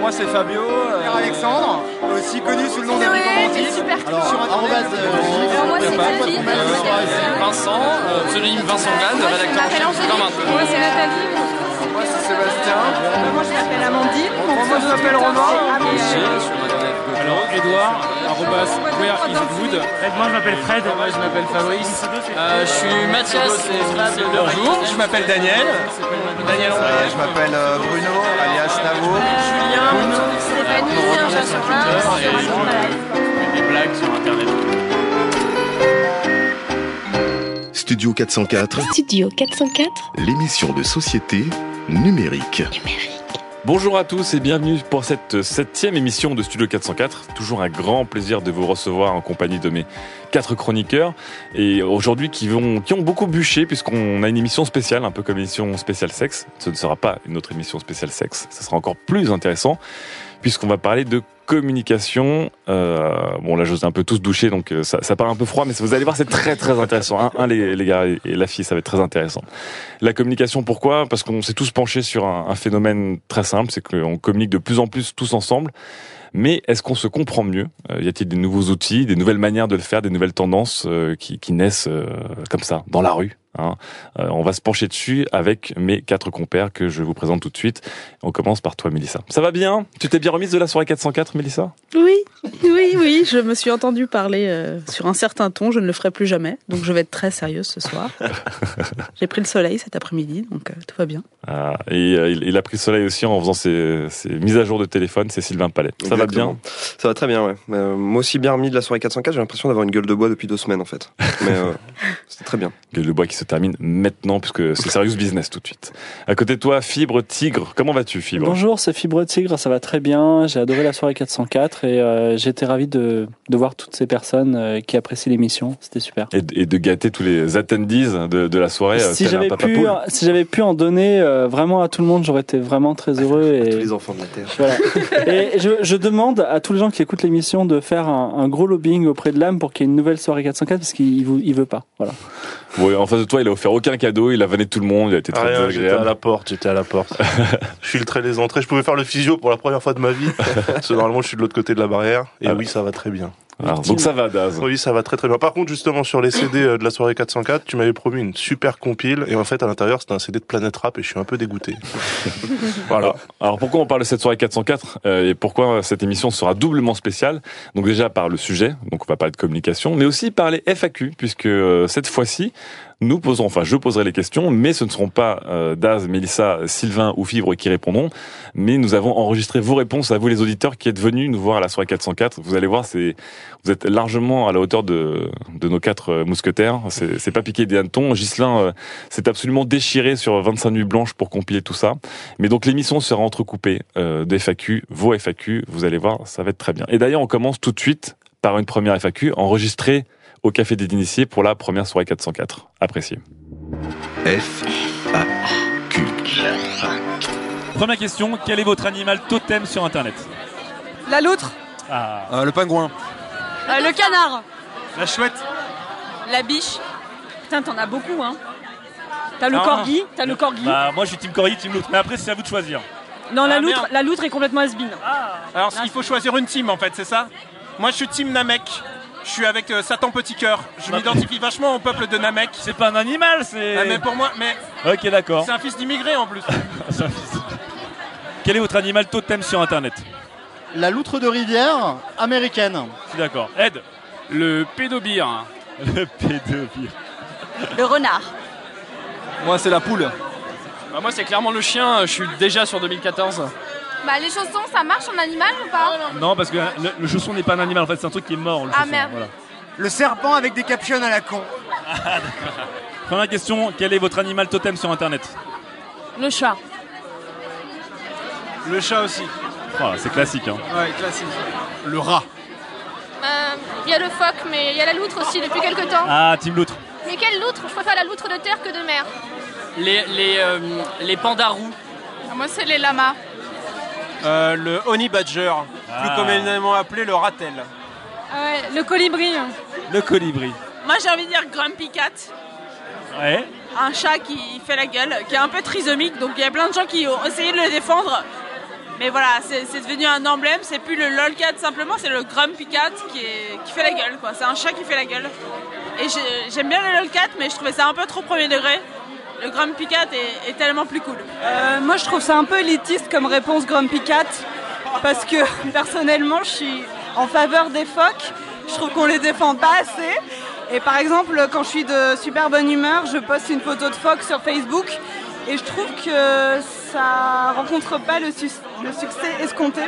Moi c'est Fabio. euh, Alexandre, aussi connu sous le nom de Bricomantis. Alors, Sur. Vincent, euh, pseudonyme Vincent Gad, Moi je rédacteur Comme un peu. Moi c'est Nathalie. Moi c'est Sébastien. Moi je m'appelle Amandine. Moi je m'appelle Romain. Euh, Alors, Edouard, arrobas, where is. Moi je m'appelle Fred. Moi je m'appelle Fabrice. Euh, je suis Mathias et Bonjour, je m'appelle Daniel. Daniel Euh, je m'appelle euh, Bruno, alias Navo. Julien. Stéphanie, un chat sur un. Des blagues sur internet. Studio 404, Studio 404 l'émission de société numérique. Bonjour à tous et bienvenue pour cette septième émission de Studio 404. Toujours un grand plaisir de vous recevoir en compagnie de mes quatre chroniqueurs et aujourd'hui qui ont beaucoup bûché puisqu'on a une émission spéciale, un peu comme l'émission spéciale sexe. Ce ne sera pas une autre émission spéciale sexe, ce sera encore plus intéressant puisqu'on va parler de communication. Euh, bon là, ai un peu tous douché, donc euh, ça, ça paraît un peu froid, mais vous allez voir, c'est très très intéressant. Un, les, les gars et la fille, ça va être très intéressant. La communication, pourquoi? Parce qu'on s'est tous penchés sur un, un phénomène très simple, c'est qu'on communique de plus en plus tous ensemble. Mais est-ce qu'on se comprend mieux? Euh, Y a-t-il des nouveaux outils, des nouvelles manières de le faire, des nouvelles tendances euh, qui, qui naissent euh, comme ça, dans la rue hein? On va se pencher dessus avec mes quatre compères que je vous présente tout de suite. On commence par toi, Mélissa. Ça va bien? Tu t'es bien remise de la soirée 404, Mélissa? Oui, oui, oui, je me suis entendu parler euh, sur un certain ton, je ne le ferai plus jamais, donc je vais être très sérieuse ce soir. J'ai pris le soleil cet après-midi, donc euh, tout va bien. Ah, Et euh, il, il a pris le soleil aussi en faisant ses, ses mises à jour de téléphone, c'est Sylvain Palais. Ça va bien? Ça va très bien, ouais. Euh, moi aussi bien remis de la soirée 404, j'ai l'impression d'avoir une gueule de bois depuis deux semaines en fait. Mais euh, c'était très bien. Gueule de bois qui se termine maintenant puisque c'est serious business tout de suite. À côté de toi, Fibre Tigre. Comment vas-tu, Fibre? Bonjour, c'est Fibre Tigre, ça va très bien. J'ai adoré la soirée 404 et euh, j'étais ravi de, de voir toutes ces personnes euh, qui apprécient l'émission. C'était super. et, et de gâter tous les attendees de, de la soirée. euh, si j'avais papa pu, si j'avais pu en donner euh, vraiment à tout le monde, j'aurais été vraiment très heureux. Tous Et les enfants de la Terre. voilà. Et je, je demande à tous les gens qui écoutent l'émission de faire un, un gros lobbying auprès de l'âme pour qu'il y ait une nouvelle soirée 404 parce qu'il il veut pas. Voilà. Ouais, en face de toi, il a offert aucun cadeau, il a vanné tout le monde, il a été très Rien, j'étais à la porte, j'étais à la porte. je filtrais les entrées, je pouvais faire le physio pour la première fois de ma vie. Parce que normalement, je suis de l'autre côté de la barrière. Et Ah. oui, ça va très bien. Alors, donc ça va, Daz. Oui, ça va très très bien. Par contre, justement, sur les CD euh, de la soirée 404, tu m'avais promis une super compile. Et en fait, à l'intérieur, c'était un CD de Planète Rap et je suis un peu dégoûté. voilà. Alors, pourquoi on parle de cette soirée 404 euh, et pourquoi cette émission sera doublement spéciale? Donc déjà par le sujet, donc on va parler de communication, mais aussi par les FAQ, puisque euh, cette fois-ci, nous poserons, enfin je poserai les questions, mais ce ne seront pas euh, Daz, Mélissa, Sylvain ou Fibre qui répondront, mais nous avons enregistré vos réponses à vous les auditeurs qui êtes venus nous voir à la soirée 404. Vous allez voir, c'est vous êtes largement à la hauteur de, de nos quatre euh, mousquetaires. C'est pas piqué des hannetons. Ghislain euh, absolument déchiré sur 25 nuits blanches pour compiler tout ça. Mais donc l'émission sera entrecoupée euh, de FAQ, vos FAQ. Vous allez voir, ça va être très bien. Et d'ailleurs, on commence tout de suite par une première FAQ enregistrée au Café des Initiés pour la première soirée 404. Apprécié. F A Q. Première question, quel est votre animal totem sur internet? La loutre. Ah, le pingouin. Euh, le canard. La chouette. La biche. Putain, t'en as beaucoup, hein. T'as le Ah. corgi. T'as le corgi. Bah moi je suis team corgi, team loutre, mais après c'est à vous de choisir. non, la ah, loutre, merde. la loutre est complètement has Alors, il faut choisir une team en fait, c'est ça? Moi, je suis team Namek. Je suis avec euh, Satan Petit Cœur. Je m'identifie vachement au peuple de Namek. C'est pas un animal, c'est... Ah, mais pour moi, mais Ok d'accord. c'est un fils d'immigré en plus. C'est un fils. Quel est votre animal totem sur internet La loutre de rivière américaine. Je suis d'accord. Ed Le pédobire. Le pédobire. Le renard. Moi, c'est la poule. Bah, moi, c'est clairement le chien. Je suis déjà sur 2014. Bah, les chaussons, ça marche en animal ou pas Non parce que le, le chausson n'est pas un animal, en fait c'est un truc qui est mort le Ah, chausson. merde. Voilà. Le serpent avec des captions à la con. Première question, quel est votre animal totem sur internet Le chat. Le chat aussi. Voilà, c'est classique. Hein. Ouais, classique. Le rat. Euh, Il y a le phoque, mais il y a la loutre aussi depuis quelques temps. Ah, Team Loutre. Mais quelle loutre? Je préfère la loutre de terre que de mer. Les, les, euh, les pandas roux. Moi, c'est les lamas. Euh, le honey badger, Ah. plus communément appelé le ratel. Ah le colibri. Le colibri. Moi, j'ai envie de dire Grumpy Cat. Ouais. Un chat qui fait la gueule, qui est un peu trisomique, donc il y a plein de gens qui ont essayé de le défendre. Mais voilà, c'est devenu un emblème, c'est plus le lolcat simplement, c'est le Grumpy Cat qui, est, qui fait la gueule, quoi. C'est un chat qui fait la gueule. Et j'ai- j'aime bien le lolcat, mais je trouvais ça un peu trop premier degré. Le Grumpy Cat est, est tellement plus cool. Euh, moi, je trouve ça un peu élitiste comme réponse Grumpy Cat, parce que personnellement, je suis en faveur des phoques. Je trouve qu'on les défend pas assez. Et par exemple, quand je suis de super bonne humeur, je poste une photo de phoque sur Facebook, et je trouve que ça rencontre pas le, succès escompté,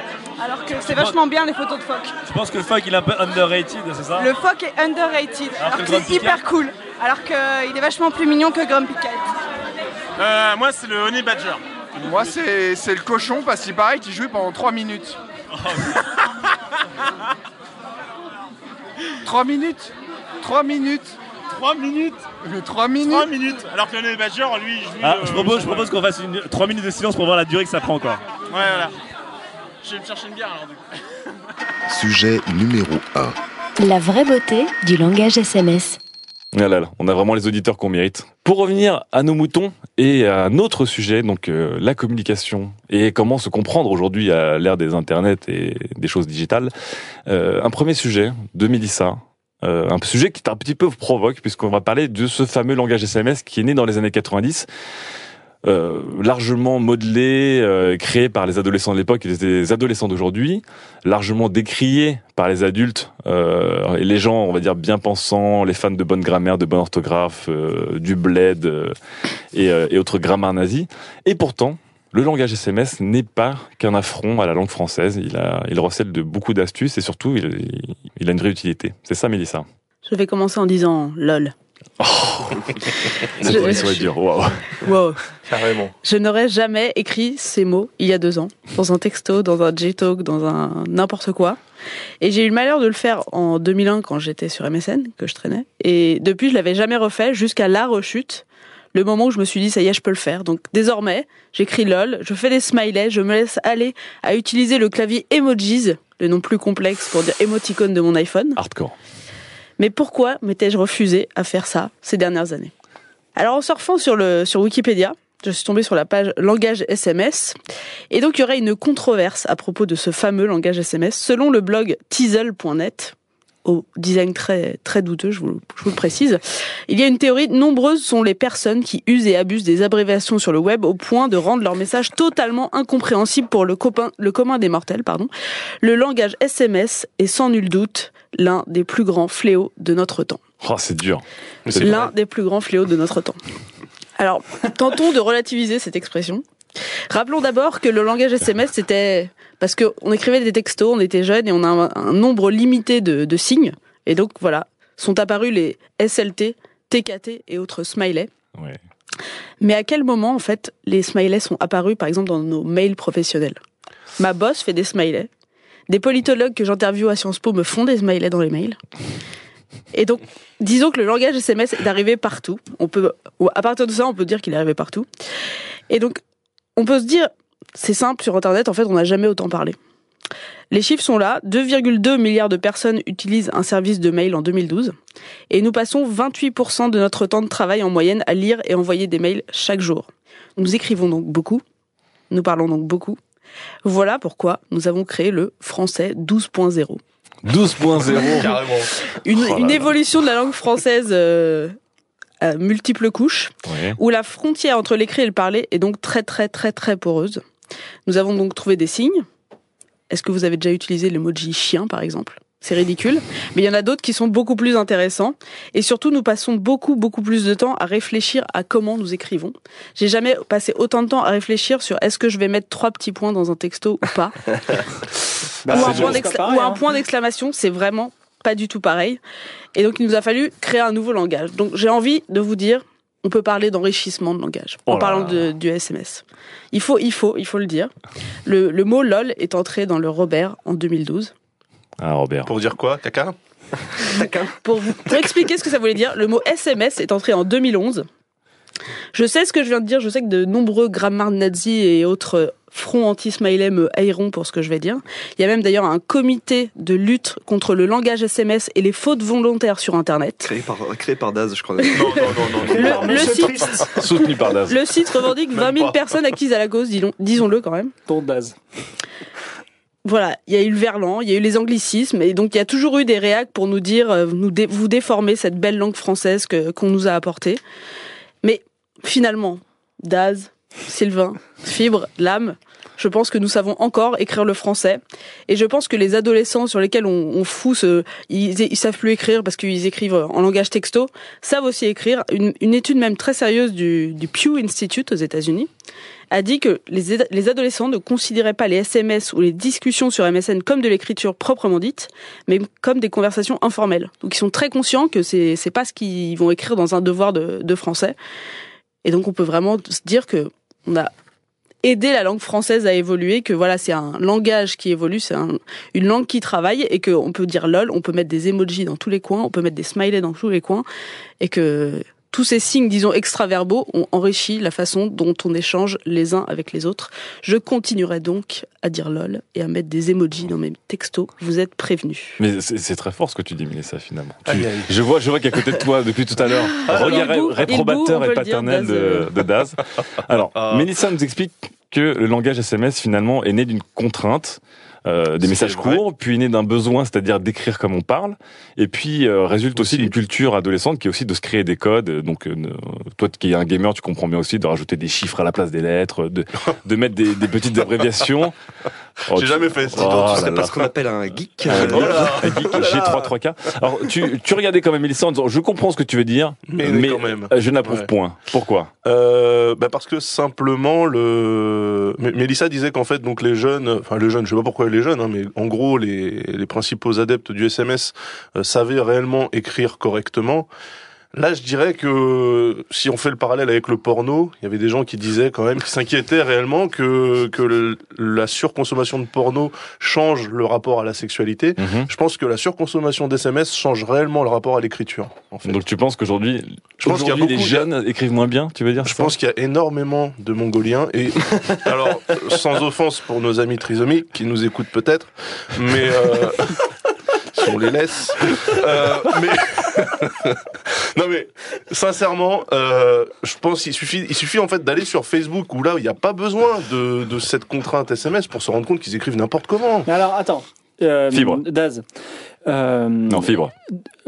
alors que c'est vachement bien les photos de phoque. Je pense que le phoque il est un peu underrated, c'est ça Le phoque est underrated, Alors alors, que c'est hyper cool, alors qu'il est vachement plus mignon que Grumpy Cat. Euh, moi, c'est le honey badger. Moi, c'est c'est le cochon parce qu'il paraît qu'il jouait pendant 3 minutes. 3 minutes 3 minutes 3 minutes Mais 3 minutes 3 minutes Alors que le honey badger, lui, il joue. Ah, euh, je propose, je ouais. propose qu'on fasse une, 3 minutes de silence pour voir la durée que ça prend quoi. Ouais, voilà. Je vais me chercher une bière alors du coup. Sujet numéro 1. La vraie beauté du langage SMS. Ah là là, on a vraiment les auditeurs qu'on mérite. Pour revenir à nos moutons et à un autre sujet, donc euh, la communication et comment se comprendre aujourd'hui à l'ère des internets et des choses digitales. Euh, un premier sujet de Mélissa, euh, un sujet qui est un petit peu provoque puisqu'on va parler de ce fameux langage SMS qui est né dans les années 90. Euh, largement modelé, euh, créé par les adolescents de l'époque et les adolescents d'aujourd'hui, largement décrié par les adultes euh, et les gens, on va dire, bien pensants, les fans de bonne grammaire, de bonne orthographe, du bled et, autres grammaires nazis. Et pourtant, le langage SMS n'est pas qu'un affront à la langue française. Il recèle de beaucoup d'astuces et surtout, il, il a une vraie utilité. C'est ça, Mélissa? Je vais commencer en disant lol. Cette position est dure. Waouh. Wow. Carrément. Je n'aurais jamais écrit ces mots il y a deux ans, dans un texto, dans un J-Talk, dans un n'importe quoi. Et j'ai eu le malheur de le faire en 2001 quand j'étais sur MSN, que je traînais. Et depuis, je l'avais jamais refait jusqu'à la rechute, le moment où je me suis dit, ça y est, je peux le faire. Donc désormais, j'écris LOL, je fais des smileys, je me laisse aller à utiliser le clavier emojis, le nom plus complexe pour dire émoticône de mon iPhone. Hardcore. Mais pourquoi m'étais-je refusé à faire ça ces dernières années? Alors en surfant sur, sur Wikipédia, je suis tombée sur la page langage SMS. Et donc il y aurait une controverse à propos de ce fameux langage SMS. Selon le blog teasel.net, au design très, très douteux, je vous, je vous le précise, il y a une théorie, nombreuses sont les personnes qui usent et abusent des abréviations sur le web au point de rendre leur message totalement incompréhensible pour le, copain, le commun des mortels. Pardon. Le langage SMS est sans nul doute l'un des plus grands fléaux de notre temps. Oh, c'est dur. L'un des plus grands fléaux de notre temps. Alors, tentons de relativiser cette expression. Rappelons d'abord que le langage SMS, c'était parce qu'on écrivait des textos, on était jeunes et on a un, un nombre limité de, de signes. Et donc, voilà, sont apparus les SLT, TKT et autres smileys. Ouais. Mais à quel moment, en fait, les smileys sont apparus, par exemple, dans nos mails professionnels? Ma boss fait des smileys. Des politologues que j'interviewe à Sciences Po me font des smileys dans les mails. Et donc, disons que le langage SMS est arrivé partout. On peut, à partir de ça, on peut dire qu'il est arrivé partout. Et donc, on peut se dire, c'est simple, sur Internet, en fait, on n'a jamais autant parlé. Les chiffres sont là. 2,2 milliards de personnes utilisent un service de mail en 2012. Et nous passons 28% de notre temps de travail en moyenne à lire et envoyer des mails chaque jour. Nous écrivons donc beaucoup. Nous parlons donc beaucoup. Voilà pourquoi nous avons créé le français 12.0. 12.0. Carrément. Une, Oh là une là. évolution de la langue française euh, à multiples couches, Ouais. où la frontière entre l'écrit et le parler est donc très très très très poreuse. Nous avons donc trouvé des signes. Est-ce que vous avez déjà utilisé l'emoji chien, par exemple? C'est ridicule, mais il y en a d'autres qui sont beaucoup plus intéressants. Et surtout, nous passons beaucoup beaucoup plus de temps à réfléchir à comment nous écrivons. J'ai jamais passé autant de temps à réfléchir sur est-ce que je vais mettre trois petits points dans un texto ou pas. Bah, un point pareil, ou un hein. point d'exclamation, c'est vraiment pas du tout pareil. Et donc il nous a fallu créer un nouveau langage. Donc j'ai envie de vous dire, on peut parler d'enrichissement de langage en Oh parlant de- du SMS. Il faut, il faut, il faut le dire. Le, le mot lol est entré dans le Robert en 2012. Ah, Robert. Pour dire quoi Caca? Pour, vous- pour expliquer ce que ça voulait dire, le mot SMS est entré en 2011. Je sais ce que je viens de dire, je sais que de nombreux grammars nazis et autres fronts anti-smiley me haïront pour ce que je vais dire. Il y a même d'ailleurs un comité de lutte contre le langage SMS et les fautes volontaires sur Internet. Créé par, créé par Daz, je crois. Non, non, non, non. Le, le site, Soutenu par Daz. le site revendique 20 000 pas. personnes acquises à la cause, disons- disons-le quand même. Ton Daz. Voilà, il y a eu le verlan, il y a eu les anglicismes, et donc il y a toujours eu des réacs pour nous dire, euh, nous dé- vous déformez cette belle langue française que qu'on nous a apportée. Finalement, Daz, Sylvain, Fibre, Lame, je pense que nous savons encore écrire le français, et je pense que les adolescents sur lesquels on, on fout ce, ils, ils savent plus écrire parce qu'ils écrivent en langage texto, savent aussi écrire. Une, étude même très sérieuse du, Pew Institute aux États-Unis a dit que les, ad- les adolescents ne considéraient pas les SMS ou les discussions sur MSN comme de l'écriture proprement dite, mais comme des conversations informelles. Donc ils sont très conscients que c'est pas ce qu'ils vont écrire dans un devoir de, de français. Et donc on peut vraiment se dire que on a aidé la langue française à évoluer, que voilà c'est un langage qui évolue, c'est un- une langue qui travaille et qu'on peut dire lol, on peut mettre des emojis dans tous les coins, on peut mettre des smileys dans tous les coins et que tous ces signes, disons, extraverbaux ont enrichi la façon dont on échange les uns avec les autres. Je continuerai donc à dire lol et à mettre des emojis dans mes textos. Vous êtes prévenus. Mais c'est très fort ce que tu dis, Mélissa, finalement. Tu- je vois, je vois qu'à côté de toi, depuis tout à l'heure, Ah, regard réprobateur et dire, paternel de Daz. Alors, Ah. Mélissa nous explique que le langage SMS, finalement, est né d'une contrainte. Euh, des messages vrai. courts, puis né d'un besoin, c'est-à-dire d'écrire comme on parle, et puis euh, résulte aussi d'une culture adolescente qui est aussi de se créer des codes. Donc, euh, toi qui es un gamer, tu comprends bien aussi de rajouter des chiffres à la place des lettres, de, de mettre des, des petites abréviations. Oh, J'ai jamais fait ça. Oh là. pas ce qu'on appelle un geek. Un euh, geek, un geek là là. G33K. Alors, tu, tu regardais quand même Mélissa en disant, je comprends ce que tu veux dire, Mais, mais, quand même. je n'approuve Ouais. point. Pourquoi? Euh, bah parce que simplement le Mélissa disait qu'en fait donc les jeunes enfin les jeunes je sais pas pourquoi les jeunes hein, mais en gros les, les principaux adeptes du SMS euh, savaient réellement écrire correctement Là, je dirais que si on fait le parallèle avec le porno, il y avait des gens qui disaient quand même, qui s'inquiétaient réellement que que le- la surconsommation de porno change le rapport à la sexualité. Mhm. Je pense que la surconsommation d'SMS change réellement le rapport à l'écriture. En fait. Donc tu penses qu'aujourd'hui, Je pense qu'il y a aujourd'hui, les jeunes écrivent moins bien, tu veux dire? Je pense qu'il y a énormément de Mongoliens et alors sans offense pour nos amis trisomiques qui nous écoutent peut-être, mais euh, on les laisse, euh, mais non mais sincèrement, euh, je pense qu'il suffit, il suffit en fait d'aller sur Facebook où là il n'y a pas besoin de, de cette contrainte SMS pour se rendre compte qu'ils écrivent n'importe comment. Mais alors, attends. Euh, Fibre. Daz. Euh, Non, fibre.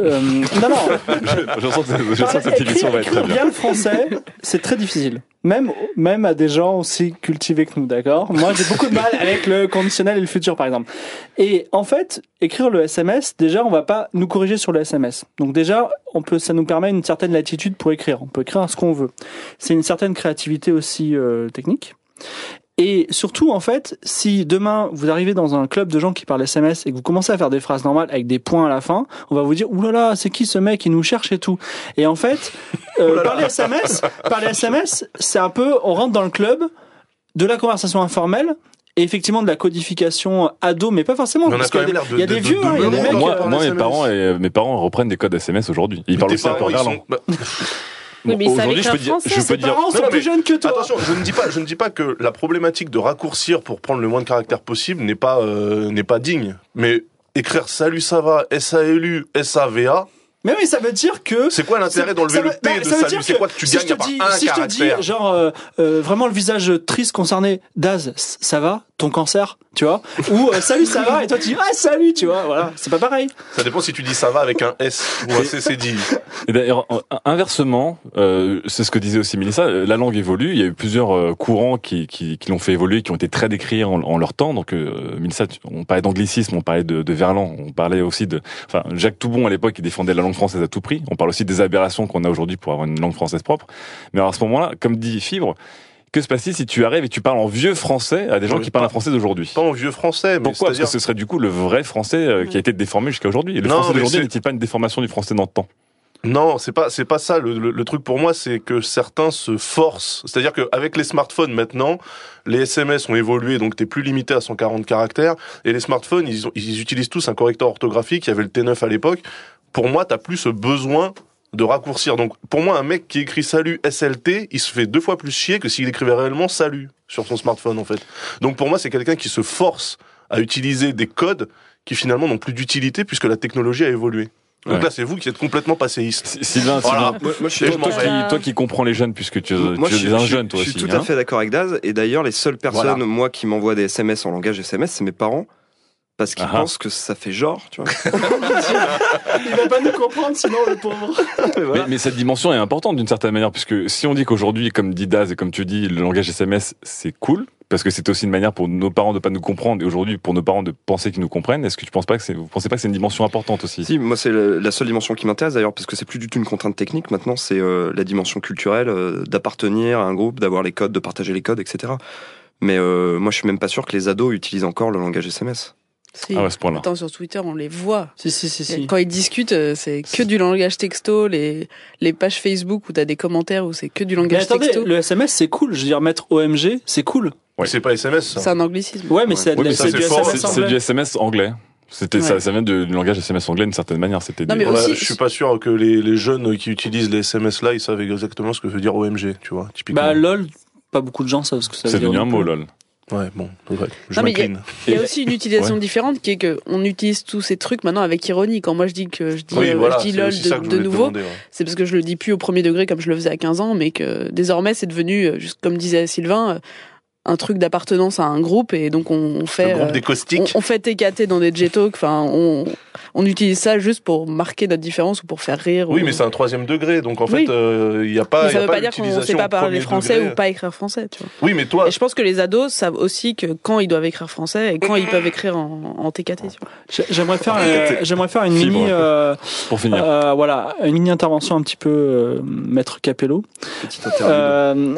euh, non, non. je, je sens que, je sens que cette Écrire- émission va être très bien. bien le français, c'est très difficile. Même, même à des gens aussi cultivés que nous, d'accord? Moi, j'ai beaucoup de mal avec le conditionnel et le futur, par exemple. Et en fait, écrire le SMS, déjà, on va pas nous corriger sur le SMS. Donc déjà, on peut, ça nous permet une certaine latitude pour écrire. On peut écrire ce qu'on veut. C'est une certaine créativité aussi euh, technique. Et surtout, en fait, si demain vous arrivez dans un club de gens qui parlent SMS et que vous commencez à faire des phrases normales avec des points à la fin, on va vous dire oulala, c'est qui ce mec? Il nous cherche et tout. Et en fait, euh, par les SMS, par les SMS, c'est un peu, on rentre dans le club de la conversation informelle. Et effectivement de la codification ado, mais pas forcément. Mais parce qu'il y a des- l'air de- il y a des de- vieux, de- hein, il y a de- des de- mecs. moi- euh, Moi, parle mes SMS. parents, et, mes parents reprennent des codes SMS aujourd'hui. Ils parlent Tes aussi un peu parents, Oui, mais Aujourd'hui, je peux dire, français, je peux dire, parents sont Non, plus jeunes que toi. Attention, je ne dis pas, je ne dis pas que la problématique de raccourcir pour prendre le moins de caractères possible n'est pas euh, n'est pas digne. Mais écrire salut ça va, S A L U S A V A, Mais oui, ça veut dire que. c'est quoi l'intérêt d'enlever le T de ça veut salut dire C'est que quoi que tu si gagnes je te dis, un si je te dis, caractère genre euh, euh, vraiment le visage triste concerné, Daz, ça va, ton cancer, tu vois Ou euh, salut, ça va, et toi tu dis ah salut, tu vois Voilà, c'est pas pareil. Ça dépend si tu dis ça va avec un S ou un C C dit. Et d'ailleurs, en- inversement, euh, c'est ce que disait aussi Mélissa, euh, la langue évolue. Il y a eu plusieurs euh, courants qui, qui, qui l'ont fait évoluer, qui ont été très décrits en, en leur temps. Donc, euh, Mélissa, tu- on parlait d'anglicisme, on parlait de, de Verlan, on parlait aussi de... Enfin, Jacques Toubon, à l'époque, il défendait la langue française à tout prix. On parle aussi des aberrations qu'on a aujourd'hui pour avoir une langue française propre. Mais alors, à ce moment-là, comme dit Fibre, que se passe-t-il si tu arrives et tu parles en vieux français à des gens Oui, qui parlent pas- un français d'aujourd'hui? Pas en vieux français, mais Pourquoi? Parce que ce serait du coup le vrai français euh, qui a été déformé jusqu'à aujourd'hui. Et le Non, français d'aujourd'hui n'est-il pas une déformation du français dans le temps? Non, c'est pas c'est pas ça. Le, le- le truc pour moi, c'est que certains se forcent. C'est-à-dire qu'avec les smartphones maintenant, les SMS ont évolué, donc t'es plus limité à 140 caractères. Et les smartphones, ils, ont- ils utilisent tous un correcteur orthographique. Il y avait le T9 à l'époque. Pour moi, t'as plus ce besoin de raccourcir. Donc pour moi, un mec qui écrit salut SLT, il se fait deux fois plus chier que s'il écrivait réellement salut sur son smartphone en fait. Donc pour moi, c'est quelqu'un qui se force à utiliser des codes qui finalement n'ont plus d'utilité puisque la technologie a évolué. Donc Ouais. là, c'est vous qui êtes complètement passéiste. Sylvain, Voilà. Sylvain, Moi- moi, je suis Et toi, toi qui, toi qui comprends les jeunes, puisque tu, Moi, tu je es suis, un je jeune, toi je aussi. suis tout à hein. fait d'accord avec Daz. Et d'ailleurs, les seules personnes, Voilà. moi, qui m'envoient des SMS en langage SMS, c'est mes parents. Parce qu'ils Ah pensent que ça fait genre, tu vois. Il va pas nous comprendre, sinon le pauvre. Mais, mais cette dimension est importante d'une certaine manière, puisque si on dit qu'aujourd'hui, comme dit Daz et comme tu dis, le langage SMS, c'est cool, parce que c'est aussi une manière pour nos parents de pas nous comprendre, et aujourd'hui pour nos parents de penser qu'ils nous comprennent, est-ce que tu penses pas que c'est, vous pensez pas que c'est une dimension importante aussi? Si, moi, c'est la seule dimension qui m'intéresse d'ailleurs, parce que c'est plus du tout une contrainte technique. Maintenant, c'est euh, la dimension culturelle euh, d'appartenir à un groupe, d'avoir les codes, de partager les codes, etc. Mais euh, moi, je suis même pas sûr que les ados utilisent encore le langage SMS. Si. Ah ouais, à ce point-là. Attends, sur Twitter, on les voit. Si, si, si, si. Quand ils discutent, euh, c'est que du langage texto. Les, les pages Facebook où t'as des commentaires où c'est que du Mais langage attendez, texto. le SMS c'est cool. Je veux dire, mettre OMG, c'est cool. Ouais. C'est pas SMS. ça. C'est un anglicisme. Ouais, mais c'est Oui, mais c'est ça, du c'est fort, SMS c'est- c'est anglais. du SMS anglais. C'était ça, Ouais. ça vient de- du langage SMS anglais d'une certaine manière. C'était des- mais aussi- je suis pas sûr que les, les jeunes qui utilisent les SMS là, ils savent exactement ce que veut dire OMG, tu vois, typiquement. Bah lol, pas beaucoup de gens savent ce que ça veut c'est dire. devenu un mot, lol. Ouais, bon. Je il y a- y aussi une utilisation Ouais. différente qui est que on utilise tous ces trucs maintenant avec ironie. Quand moi je dis que je dis, Oui, euh, voilà, je dis c'est lol de, nouveau, ouais. c'est parce que je le dis plus au premier degré comme je le faisais à 15 ans, mais que désormais c'est devenu, euh, juste comme disait Sylvain, euh, un truc d'appartenance à un groupe et donc on, on fait euh, des on, caustiques. on fait TKT dans des jet talks. Enfin, on, on utilise ça juste pour marquer notre différence ou pour faire rire. Oui, ou- mais c'est un troisième degré, donc en Oui. fait, euh, il n'y a pas. Mais il y ça a veut pas pas dire qu'on sait l'utilisation pas parler français degré. ou pas écrire français, tu vois. Oui, mais toi, Et je pense que les ados savent aussi que quand ils doivent écrire français et quand ils peuvent écrire en, en TKT. Tu vois. J'ai- J'aimerais faire, euh, j'aimerais faire une Fibre, mini, euh, Pour finir. euh, voilà, une mini intervention un petit peu euh, maître Capello. Euh,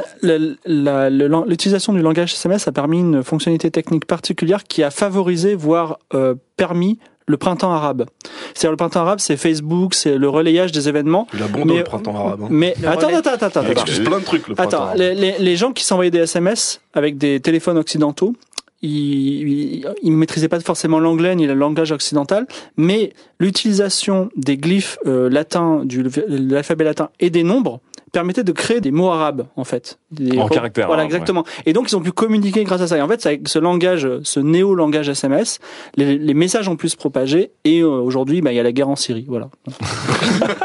L'utilisation du langage SMS a permis une fonctionnalité technique particulière qui a favorisé, voire euh, permis le printemps arabe. C'est-à-dire le printemps arabe, c'est Facebook, c'est le relayage des événements. il a bon dans Mais- le printemps arabe. hein. Mais Le attends, relais. attends, attends, attends, Il excuse plein de trucs, le printemps Attends, arabe. les, les- les gens qui s'envoyaient des SMS avec des téléphones occidentaux, ils, ils, ils maîtrisaient pas forcément l'anglais ni le langage occidental, mais l'utilisation des glyphes euh, latins, du de l'alphabet latin et des nombres permettait de créer des mots arabes en fait. Des- En caractères Voilà, exactement. Et donc ils ont pu communiquer grâce à ça. Et en fait, avec ce langage, ce néo-langage SMS, les, les messages ont pu se propager. Et euh, aujourd'hui, bah, il y a la guerre en Syrie. Voilà.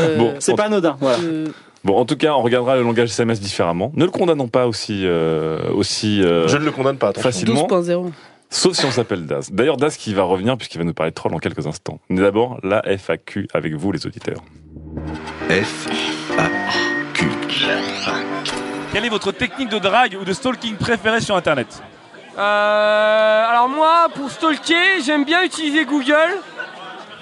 Euh, Bon, C'est pas anodin. Voilà. euh, Bon, en tout cas, on regardera le langage SMS différemment. Ne le condamnons pas aussi, euh, aussi euh, Je ne le condamne pas, attention. facilement. 12.0. Sauf si on s'appelle Daz. D'ailleurs, Daz qui va revenir puisqu'il va nous parler de troll en quelques instants. Mais d'abord, la FAQ avec vous, les auditeurs. F A Q. Quelle est votre technique de drague ou de stalking préférée sur Internet? Euh, alors moi, pour stalker, j'aime bien utiliser Google.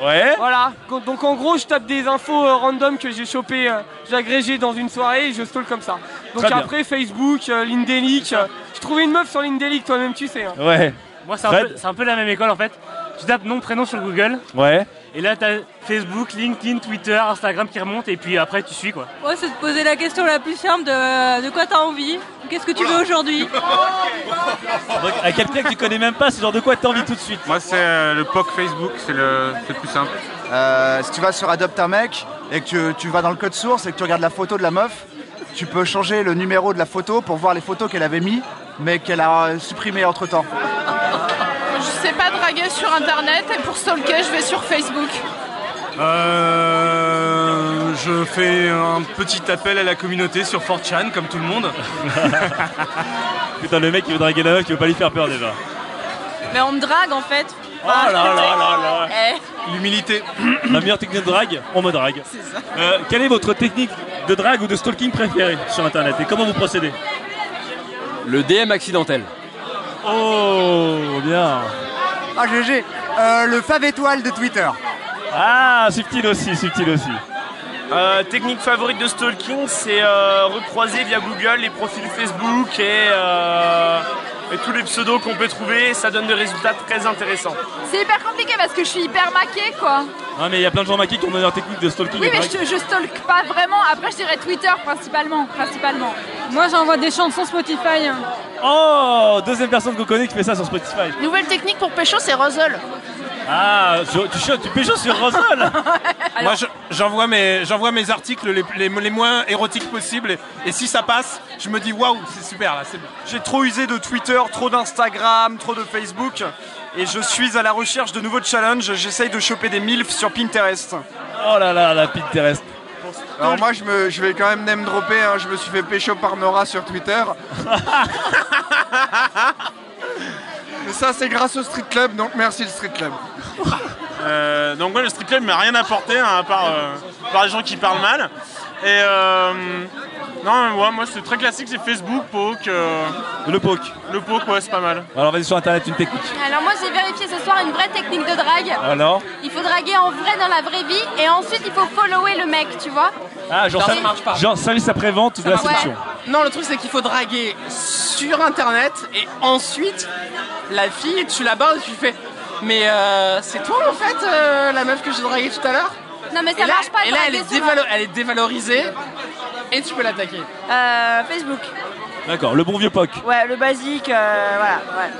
Ouais. Voilà. Donc en gros, je tape des infos euh, random que j'ai chopé, euh, j'ai agrégé dans une soirée et je stalk comme ça. Donc Très bien. après, Facebook, euh, Lindelic. euh, j'ai trouvé une meuf sur Lindelic, toi-même tu sais. hein. Ouais. Moi, c'est un, Fred peu- c'est un peu la même école en fait. Tu tapes nom, prénom sur Google. Ouais. Et là, t'as Facebook, LinkedIn, Twitter, Instagram qui remontent. Et puis après, tu suis quoi. Ouais, c'est de poser la question la plus simple de, de quoi t'as envie? Qu'est-ce que tu veux aujourd'hui? Donc, à quelqu'un que tu connais même pas, c'est genre de quoi t'as envie tout de suite? Moi, c'est euh, le POC Facebook, c'est le, c'est le plus simple. Euh, si tu vas sur Adopte un mec et que tu vas dans le code source et que tu regardes la photo de la meuf, tu peux changer le numéro de la photo pour voir les photos qu'elle avait mis, mais qu'elle a euh, supprimées entre temps. Je sais pas draguer sur internet et pour stalker, je vais sur Facebook. Euh, je fais un petit appel à la communauté sur 4chan, comme tout le monde. Putain, le mec qui veut draguer la meuf, tu veux pas lui faire peur déjà. Mais on me drague en fait. Oh là là là là Eh. L'humilité. La meilleure technique de drague, on me drague. Euh, quelle est votre technique de drague ou de stalking préférée sur Internet et comment vous procédez? Le DM accidentel. Oh, bien. Ah GG, euh, le fave étoile de Twitter. Ah, subtil aussi, subtil aussi. Euh, technique favorite de stalking, c'est euh, recroiser via Google les profils Facebook et euh, et tous les pseudos qu'on peut trouver, ça donne des résultats très intéressants. C'est hyper compliqué parce que je suis hyper maquée quoi. Non, mais il y a plein de gens maqués qui ont meilleure technique de stalking. Oui, mais je, je stalk pas vraiment. Après, je dirais Twitter principalement. principalement. Moi, j'envoie des chansons Spotify. Oh, deuxième personne qu'on connaît qui fait ça sur Spotify. Nouvelle technique pour pécho, c'est Rosol. Ah, je- tu, tu, pécho sur Rosal Moi, je- j'envoie mes, j'envoie mes articles les, les- les moins érotiques possibles. Et, et si ça passe, je me dis waouh, c'est super là. c'est- J'ai trop usé de Twitter, trop d'Instagram, trop de Facebook. Et je suis à la recherche de nouveaux challenges. J'essaye de choper des MILF sur Pinterest. Oh là là, la Pinterest. Alors moi je, me, je vais quand même name dropper, hein. je me suis fait pécho par Nora sur Twitter. Mais ça c'est grâce au Street Club, donc merci le Street Club. Euh, donc moi le street club m'a rien apporté hein, à part, euh, à part les gens qui parlent mal. Et euh, non ouais, moi c'est très classique, c'est Facebook, Poke. euh, Le poke. Le Poke ouais c'est pas mal. Alors vas-y sur internet une technique. Alors moi j'ai vérifié ce soir une vraie technique de drague. Alors Il faut draguer en vrai dans la vraie vie et ensuite il faut follower le mec, tu vois. Ah, genre, ça- ça marche pas. genre service après-vente de la pas. Non, le truc c'est qu'il faut draguer sur internet et ensuite la fille, tu la barres et tu fais. Mais euh, c'est toi en fait euh, la meuf que j'ai draguée tout à l'heure? Non mais ça Et là, marche pas. et là elle est, sur dévalo- elle est dévalorisée et tu peux l'attaquer. Euh, Facebook. D'accord, le bon vieux poke. Ouais, le basique, euh, voilà. Ouais.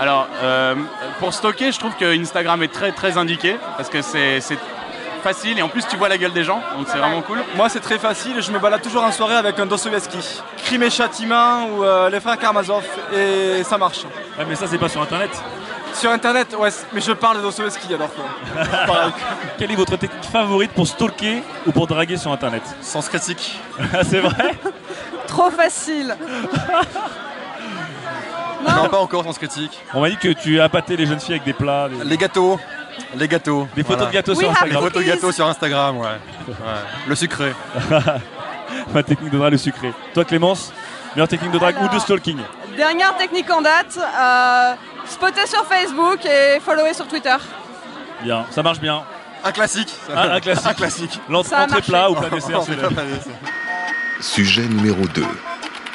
Alors euh, pour stocker je trouve que Instagram est très très indiqué parce que c'est c'est facile et en plus tu vois la gueule des gens donc c'est vraiment cool. Moi c'est très facile, je me balade toujours en soirée avec un Dostoevsky. Crime et châtiment ou euh, les frères Karamazov et ça marche. Ouais, mais ça c'est pas sur internet. Sur internet, ouais, mais je parle de Dostoevsky alors quoi. Quelle est votre technique favorite pour stalker ou pour draguer sur internet? Sens critique. C'est vrai? Trop facile. Non, pas encore, sans critique. On m'a dit que tu appâtais les jeunes filles avec des plats. des- Les gâteaux. Les gâteaux. Des photos de gâteaux sur Les Instagram. photos de gâteaux sur Instagram, ouais. Ouais. Le sucré. Ma technique de drague, le sucré. Toi Clémence, meilleure technique de drague ou de stalking Dernière technique en date, euh, spotter sur Facebook et follower sur Twitter. Bien, ça marche bien. Un classique. Un, un classique. Un classique. L'ent- Ça a Entrée marché. plat ou plat dessert. Sujet numéro 2.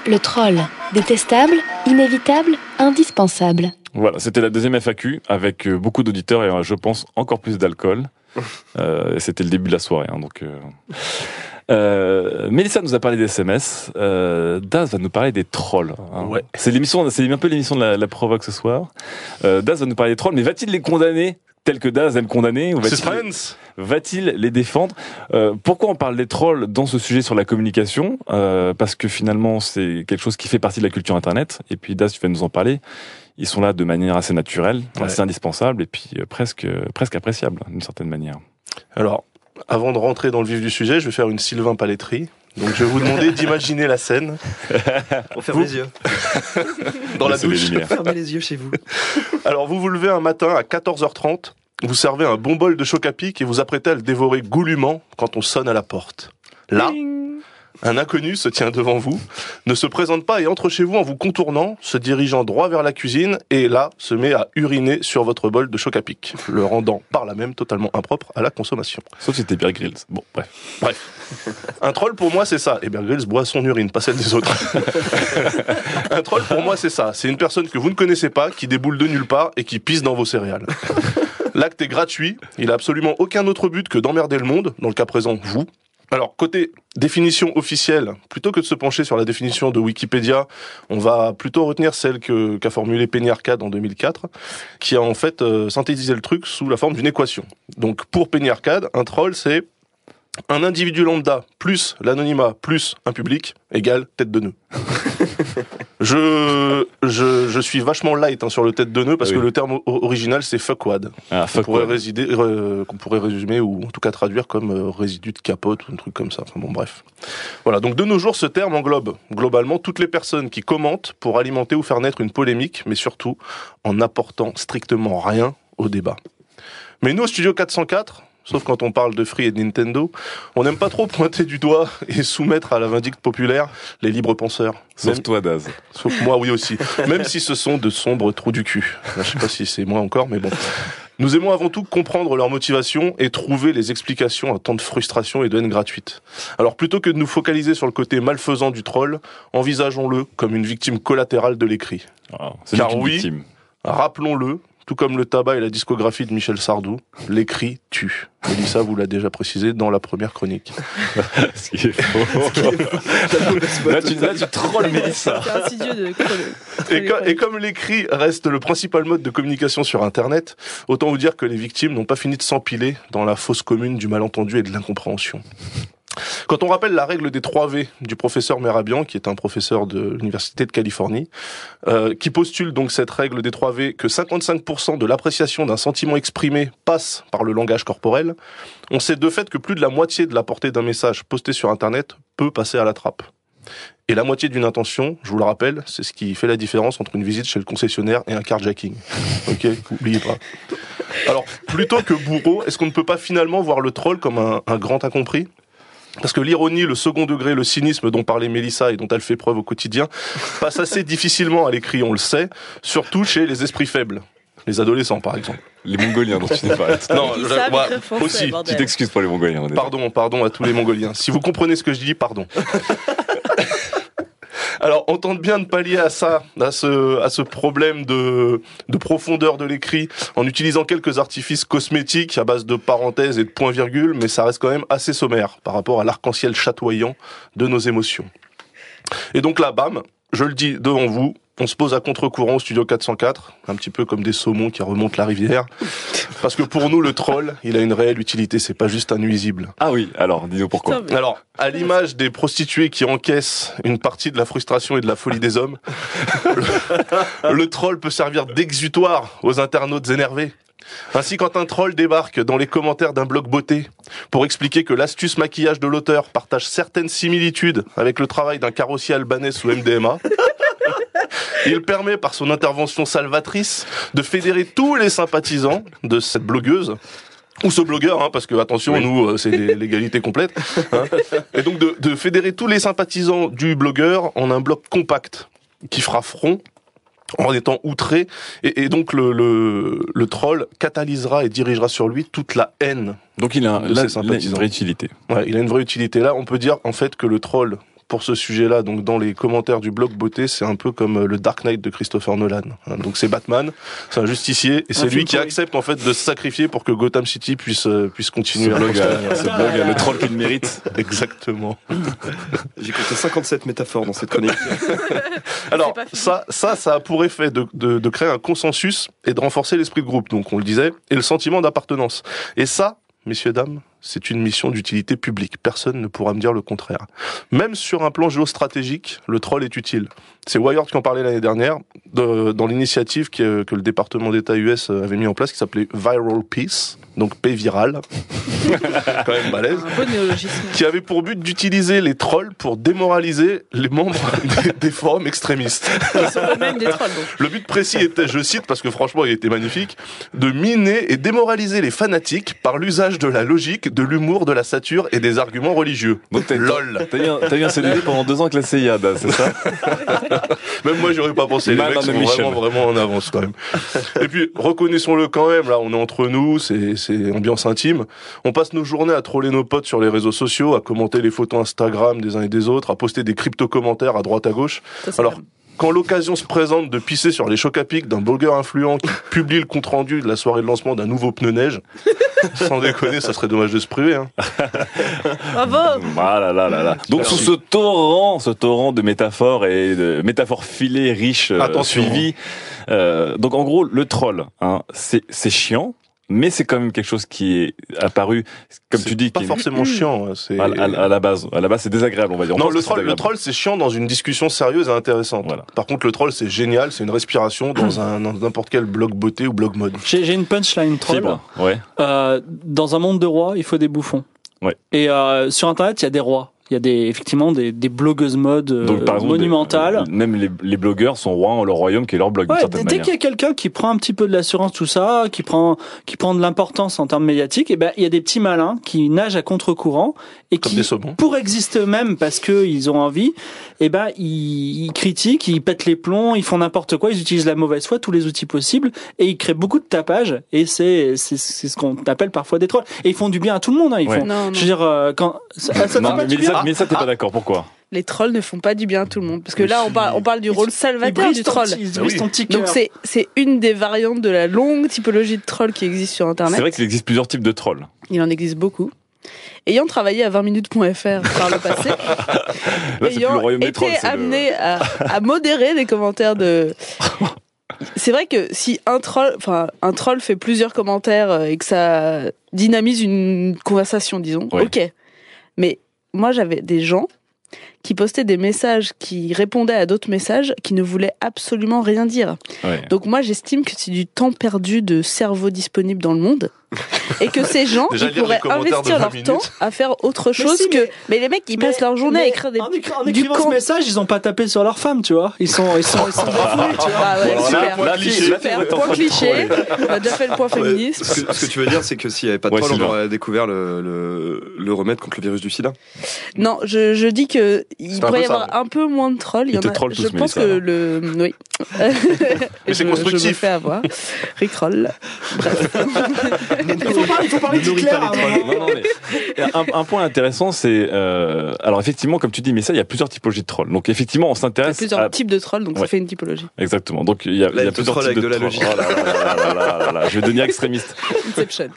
Le troll. Détestable, inévitable, indispensable. Voilà, c'était la deuxième FAQ avec euh, beaucoup d'auditeurs et euh, je pense encore plus d'alcool. Euh, c'était le début de la soirée, hein, donc. Euh... Euh, Mélissa nous a parlé des SMS. Euh, Daz va nous parler des trolls. hein. Ouais. C'est l'émission, c'est un peu l'émission de la, la provoque ce soir. Euh, Daz va nous parler des trolls, mais va-t-il les condamner tel que Daz aime condamner ou va-t-il va-t-il les défendre? Euh, Pourquoi on parle des trolls dans ce sujet sur la communication? Euh, Parce que finalement, c'est quelque chose qui fait partie de la culture Internet. Et puis, Das, tu vas nous en parler. Ils sont là de manière assez naturelle, Ouais. assez indispensable et puis euh, presque, presque appréciable d'une certaine manière. Alors, avant de rentrer dans le vif du sujet, je vais faire une Sylvain Paletterie. Donc, je vais vous demander d'imaginer la scène. On ferme Vous- les yeux. Dans la Laissez les douche. lumières. Fermez les yeux chez vous. Alors, vous vous levez un matin à 14h30, vous servez un bon bol de choc à pic et vous apprêtez à le dévorer goulûment quand on sonne à la porte. Là, un inconnu se tient devant vous, ne se présente pas et entre chez vous en vous contournant, se dirigeant droit vers la cuisine et là se met à uriner sur votre bol de choc à pic, le rendant par là même totalement impropre à la consommation. Sauf si c'était Bear Grylls. Bon, bref. Bref. Un troll pour moi c'est ça. Et Bear Grylls boit son urine, pas celle des autres. un troll pour moi c'est ça. C'est une personne que vous ne connaissez pas, qui déboule de nulle part et qui pisse dans vos céréales. L'acte est gratuit. Il a absolument aucun autre but que d'emmerder le monde. Dans le cas présent, vous. Alors, côté définition officielle, plutôt que de se pencher sur la définition de Wikipédia, on va plutôt retenir celle qu'a formulée Penny Arcade en 2004, qui a en fait euh, synthétisé le truc sous la forme d'une équation. Donc, pour Penny Arcade, un troll, c'est un individu lambda plus l'anonymat plus un public égale tête de nœud. je, je, je suis vachement light hein, sur le tête de nœud parce Oui. que le terme original c'est fuckwad. Ah, qu'on fuck pourrait ouais. résider, euh, qu'on pourrait résumer ou en tout cas traduire comme euh, résidu de capote ou un truc comme ça. Enfin bon, bref. Voilà. Donc de nos jours, ce terme englobe globalement toutes les personnes qui commentent pour alimenter ou faire naître une polémique, mais surtout en n'apportant strictement rien au débat. Mais nous, au Studio 404, sauf quand on parle de Free et de Nintendo, on n'aime pas trop pointer du doigt et soumettre à la vindicte populaire les libres penseurs. Sauf Même- toi, Daz. Sauf moi, oui aussi. Même si ce sont de sombres trous du cul. Je sais pas si c'est moi encore, mais bon. Nous aimons avant tout comprendre leur motivation et trouver les explications à tant de frustration et de haine gratuite. Alors plutôt que de nous focaliser sur le côté malfaisant du troll, envisageons-le comme une victime collatérale de l'écrit. c'est Car oui, victime. rappelons-le, tout comme le tabac et la discographie de Michel Sardou, l'écrit tue. Mélissa vous l'a déjà précisé dans la première chronique. Ce qui est faux. Là, tu, là, tu trolles Mélissa. C'est insidieux de Et, co- et comme l'écrit reste le principal mode de communication sur Internet, autant vous dire que les victimes n'ont pas fini de s'empiler dans la fosse commune du malentendu et de l'incompréhension. Quand on rappelle la règle des 3 V du professeur Merabian, qui est un professeur de l'Université de Californie, euh, qui postule donc cette règle des 3 V que 55% de l'appréciation d'un sentiment exprimé passe par le langage corporel, on sait de fait que plus de la moitié de la portée d'un message posté sur Internet peut passer à la trappe. Et la moitié d'une intention, je vous le rappelle, c'est ce qui fait la différence entre une visite chez le concessionnaire et un carjacking. Ok, oubliez pas. Alors, plutôt que bourreau, est-ce qu'on ne peut pas finalement voir le troll comme un, un grand incompris? Parce que l'ironie, le second degré, le cynisme dont parlait Mélissa et dont elle fait preuve au quotidien, passe assez difficilement à l'écrit, on le sait, surtout chez les esprits faibles. Les adolescents, par exemple. Les Mongoliens dont tu n'es pas. Non, je- moi, aussi. bordel. Tu t'excuses pour les Mongoliens, on est Pardon, pardon à tous les Mongoliens. Si vous comprenez ce que je dis, pardon. Alors, on tente bien de pallier à ça, à ce, problème de, de profondeur de l'écrit, en utilisant quelques artifices cosmétiques à base de parenthèses et de points-virgules, mais ça reste quand même assez sommaire par rapport à l'arc-en-ciel chatoyant de nos émotions. Et donc là, bam, je le dis devant vous, on se pose à contre-courant au studio 404, un petit peu comme des saumons qui remontent la rivière. Parce que pour nous, le troll, il a une réelle utilité, c'est pas juste un nuisible. Ah oui, alors, dis-nous pourquoi. Alors, à l'image des prostituées qui encaissent une partie de la frustration et de la folie des hommes, le, le troll peut servir d'exutoire aux internautes énervés. Ainsi, quand un troll débarque dans les commentaires d'un blog beauté pour expliquer que l'astuce maquillage de l'auteur partage certaines similitudes avec le travail d'un carrossier albanais sous MDMA, il permet par son intervention salvatrice de fédérer tous les sympathisants de cette blogueuse ou ce blogueur, hein, parce que attention, nous, euh, c'est l'é- l'égalité complète. hein. Et donc de, de fédérer tous les sympathisants du blogueur en un bloc compact qui fera front en étant outré, et, et donc le, le, le troll catalysera et dirigera sur lui toute la haine. Donc il a, de là, ses il a une vraie utilité. Ouais, il a une vraie utilité. Là, on peut dire en fait que le troll, pour ce sujet-là, donc dans les commentaires du blog beauté, c'est un peu comme euh, le Dark Knight de Christopher Nolan. Hein, Donc c'est Batman, c'est un justicier, et c'est lui qui accepte en fait de se sacrifier pour que Gotham City puisse euh, puisse continuer. Ce à blog ce a le troll qu'il mérite. Exactement. J'ai compté 57 métaphores dans cette chronique. Alors ça, ça, ça a pour effet de, de, de créer un consensus et de renforcer l'esprit de groupe. Donc on le disait, et le sentiment d'appartenance. Et ça, messieurs dames, c'est une mission d'utilité publique. Personne ne pourra me dire le contraire. Même sur un plan géostratégique, le troll est utile. C'est Wired qui en parlait l'année dernière de- dans l'initiative que, que le département d'État US avait mis en place qui s'appelait Viral Peace, donc paix virale. Quand même balèze Un qui avait pour but d'utiliser les trolls pour démoraliser les membres des, des forums extrémistes. Ils sont eux-mêmes des trolls, donc. Le but précis était, je cite parce que franchement il était magnifique, de miner et démoraliser les fanatiques par l'usage de la logique, de l'humour, de la satire et des arguments religieux. Donc t'as LOL. T'as eu, un- t'as eu un CDD pendant deux ans avec la CIA, Dan, c'est ça Même moi j'aurais pas pensé. Les Malin mecs sont Michel. vraiment vraiment en avance quand même. Et puis reconnaissons-le quand même. Là on est entre nous, c'est c'est ambiance intime. On passe nos journées à troller nos potes sur les réseaux sociaux, à commenter les photos Instagram des uns et des autres, à poster des crypto commentaires à droite à gauche. Alors quand l'occasion se présente de pisser sur les chocs à pic d'un blogueur influent qui publie le compte rendu de la soirée de lancement d'un nouveau pneu neige, sans déconner, ça serait dommage de se priver. Hein. Bravo Ah là là là là. Donc Merci. sous ce torrent, ce torrent de métaphores et de métaphores filées riches euh, Attention. suivies. euh, donc en gros, le troll, hein, c'est c'est chiant. Mais c'est quand même quelque chose qui est apparu, comme tu dis, pas qui est- forcément chiant. hein, C'est à, à- à la base. À la base, c'est désagréable, on va dire. On Non, le troll, le troll, c'est chiant dans une discussion sérieuse et intéressante. Par contre, le troll, c'est génial, c'est une respiration dans un dans n'importe quel blog beauté ou blog mode. J'ai j'ai une punchline troll. Fibre, ouais. Euh, dans un monde de rois, il faut des bouffons. Ouais. Et euh, sur Internet, il y a des rois. Il y a des, effectivement des, des blogueuses mode euh, Donc, par exemple, monumentales. des- même les, les blogueurs sont rois en leur royaume qui est leur blog Ouais, certaine dès manière. qu'il y a quelqu'un qui prend un petit peu de l'assurance, tout ça, qui prend, qui prend de l'importance en termes médiatiques, et ben, il y a des petits malins qui nagent à contre-courant et qui, pour exister eux-mêmes parce que ils ont envie, et ben, ils, ils critiquent, ils pètent les plombs, ils font n'importe quoi, ils utilisent la mauvaise foi, tous les outils possibles, et ils créent beaucoup de tapage, et c'est, c'est, c'est ce qu'on appelle parfois des trolls. Et ils font du bien à tout le monde, hein, ils Ouais. font, Non, non. je veux dire, euh, quand, ça, ça te non, fait pas mais du bien Mélissa, Mélissa, t'es pas d'accord. Pourquoi Les trolls ne font pas du bien à tout le monde. Parce que là, on parle, on parle du rôle salvateur du troll. petit- ils brisent ton petit Donc c'est, une des variantes de la longue typologie de troll qui existe sur Internet. C'est vrai qu'il existe plusieurs types de trolls. Il en existe beaucoup. Ayant travaillé à 20minutes.fr par le passé, Là, ayant le des été trolls. le- amené à, à modérer les commentaires de. C'est vrai que si un troll, enfin un troll fait plusieurs commentaires euh, et que ça dynamise une conversation, disons, ok. Mais moi, j'avais des gens qui postaient des messages qui répondaient à d'autres messages qui ne voulaient absolument rien dire. Ouais. Donc moi, j'estime que c'est du temps perdu de cerveau disponible dans le monde et que ces gens Déjà, ils pourraient investir 20 leur minutes. temps à faire autre chose si, que. Mais les mecs, ils passent leur journée à mais écrire des. en, écri- en du écrivant ce con- message, ils ont pas tapé sur leur femme, tu vois. Ils sont, ils sont, ils sont tu vois. Ah ouais, Bon, alors là, super. là, cliché, là, super. Point cliché. On a déjà fait le point féministe. Ce que, ce que tu veux dire, c'est que s'il n'y avait pas de Ouais, troll, on aurait découvert le, le, le remède contre le virus du sida. Non, je, je dis que il pourrait y ça, avoir un peu moins de trolls. Il y en a. trollent Je tous, pense que le. Oui. Mais c'est Je- Je me constructif. fais avoir. Rickroll. Bref. Il faut parler, il faut parler. Non, non, mais un, un point intéressant, c'est euh, alors effectivement, comme tu dis, mais ça, il y a plusieurs typologies de trolls. Donc effectivement, on Il y a s'intéresse plusieurs à types de trolls, donc ça fait une typologie. exactement. Donc il y a, il y a plusieurs troll types avec de la trolls. logique. Oh là là là là là là là, je vais devenir extrémiste. Inception.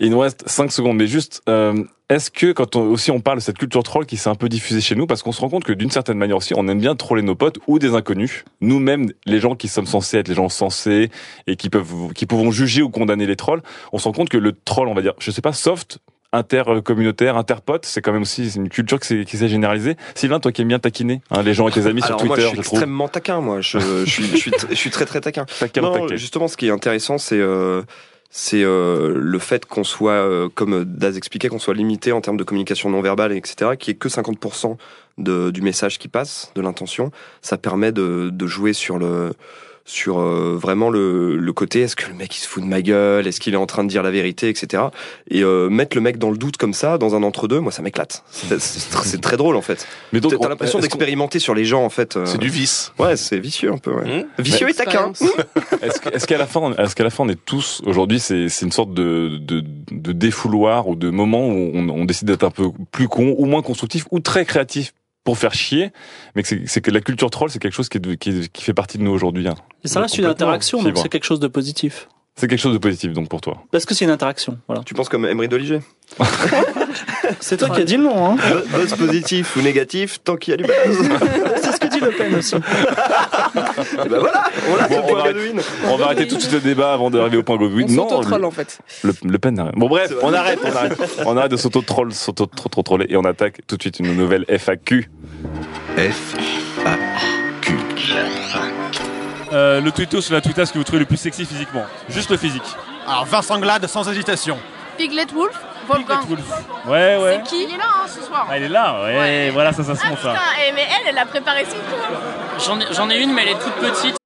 Il nous reste 5 secondes, mais juste, euh, est-ce que quand on, aussi on parle de cette culture troll qui s'est un peu diffusée chez nous, parce qu'on se rend compte que d'une certaine manière aussi, on aime bien troller nos potes ou des inconnus, nous-mêmes, les gens qui sommes censés être les gens sensés et qui peuvent, qui pouvons juger ou condamner les trolls, on se rend compte que le troll, on va dire, je sais pas, soft, intercommunautaire, interpote, c'est quand même aussi une culture qui s'est, généralisée. Sylvain, toi qui aimes bien taquiner hein, les gens et tes amis Alors sur moi, Twitter, je suis je trouve. extrêmement taquin, moi. Je, je suis, je suis, je suis très très taquin. Taquin, Non, taquin. justement, ce qui est intéressant, c'est euh, c'est euh, le fait qu'on soit, euh, comme Daz expliquait, qu'on soit limité en termes de communication non verbale, etc., qui est que 50% de, du message qui passe, de l'intention. Ça permet de, de jouer sur le sur euh, vraiment le, le côté est-ce que le mec il se fout de ma gueule? Est-ce qu'il est en train de dire la vérité? Etc et euh, mettre le mec dans le doute comme ça dans un entre deux moi ça m'éclate c'est c'est tr- c'est très drôle en fait Mais donc, t'as on- l'impression d'expérimenter sur les gens en fait euh. C'est du vice. Ouais, c'est vicieux un peu. Ouais. Vicieux Mais- et taquin. Est-ce qu'à la fin, on- est-ce qu'à la fin, on est tous aujourd'hui, c'est c'est une sorte de, de, de défouloir ou de moment où on, on décide d'être un peu plus con ou moins constructif ou très créatif pour faire chier, mais que c'est que la culture troll, c'est quelque chose qui, est de- qui, est- qui fait partie de nous aujourd'hui. hein. Et ça reste une interaction, donc c'est quelque chose de positif. C'est quelque chose de positif donc pour toi. Parce que c'est une interaction, voilà. Tu penses comme Emery Doliger? C'est toi qui as dit le nom, hein. Buzz positif ou négatif, tant qu'il y a du buzz. Le Pen aussi. bah voilà, on l'a Bon, on, on va arrêter tout de suite le débat avant d'arriver au point Godwin. On Non, le, en fait. le, le Pen. n'a rien. Bon bref, on arrête, on arrête, on arrête de s'auto-troll, s'auto-troller et on attaque tout de suite une nouvelle FAQ. F Euh, le tweetos sur la tweetasse que vous trouvez le plus sexy physiquement. Juste le physique. Alors Vincent Glade sans hésitation. Piglet Wolf, Wolfgang. Ouais, ouais. C'est qui Il est là hein, ce soir. Ah, il est là, ouais, voilà, ça, ça se Ah monte ça. eh, mais elle, elle a préparé son coup. J'en ai, ai une, mais elle est toute petite.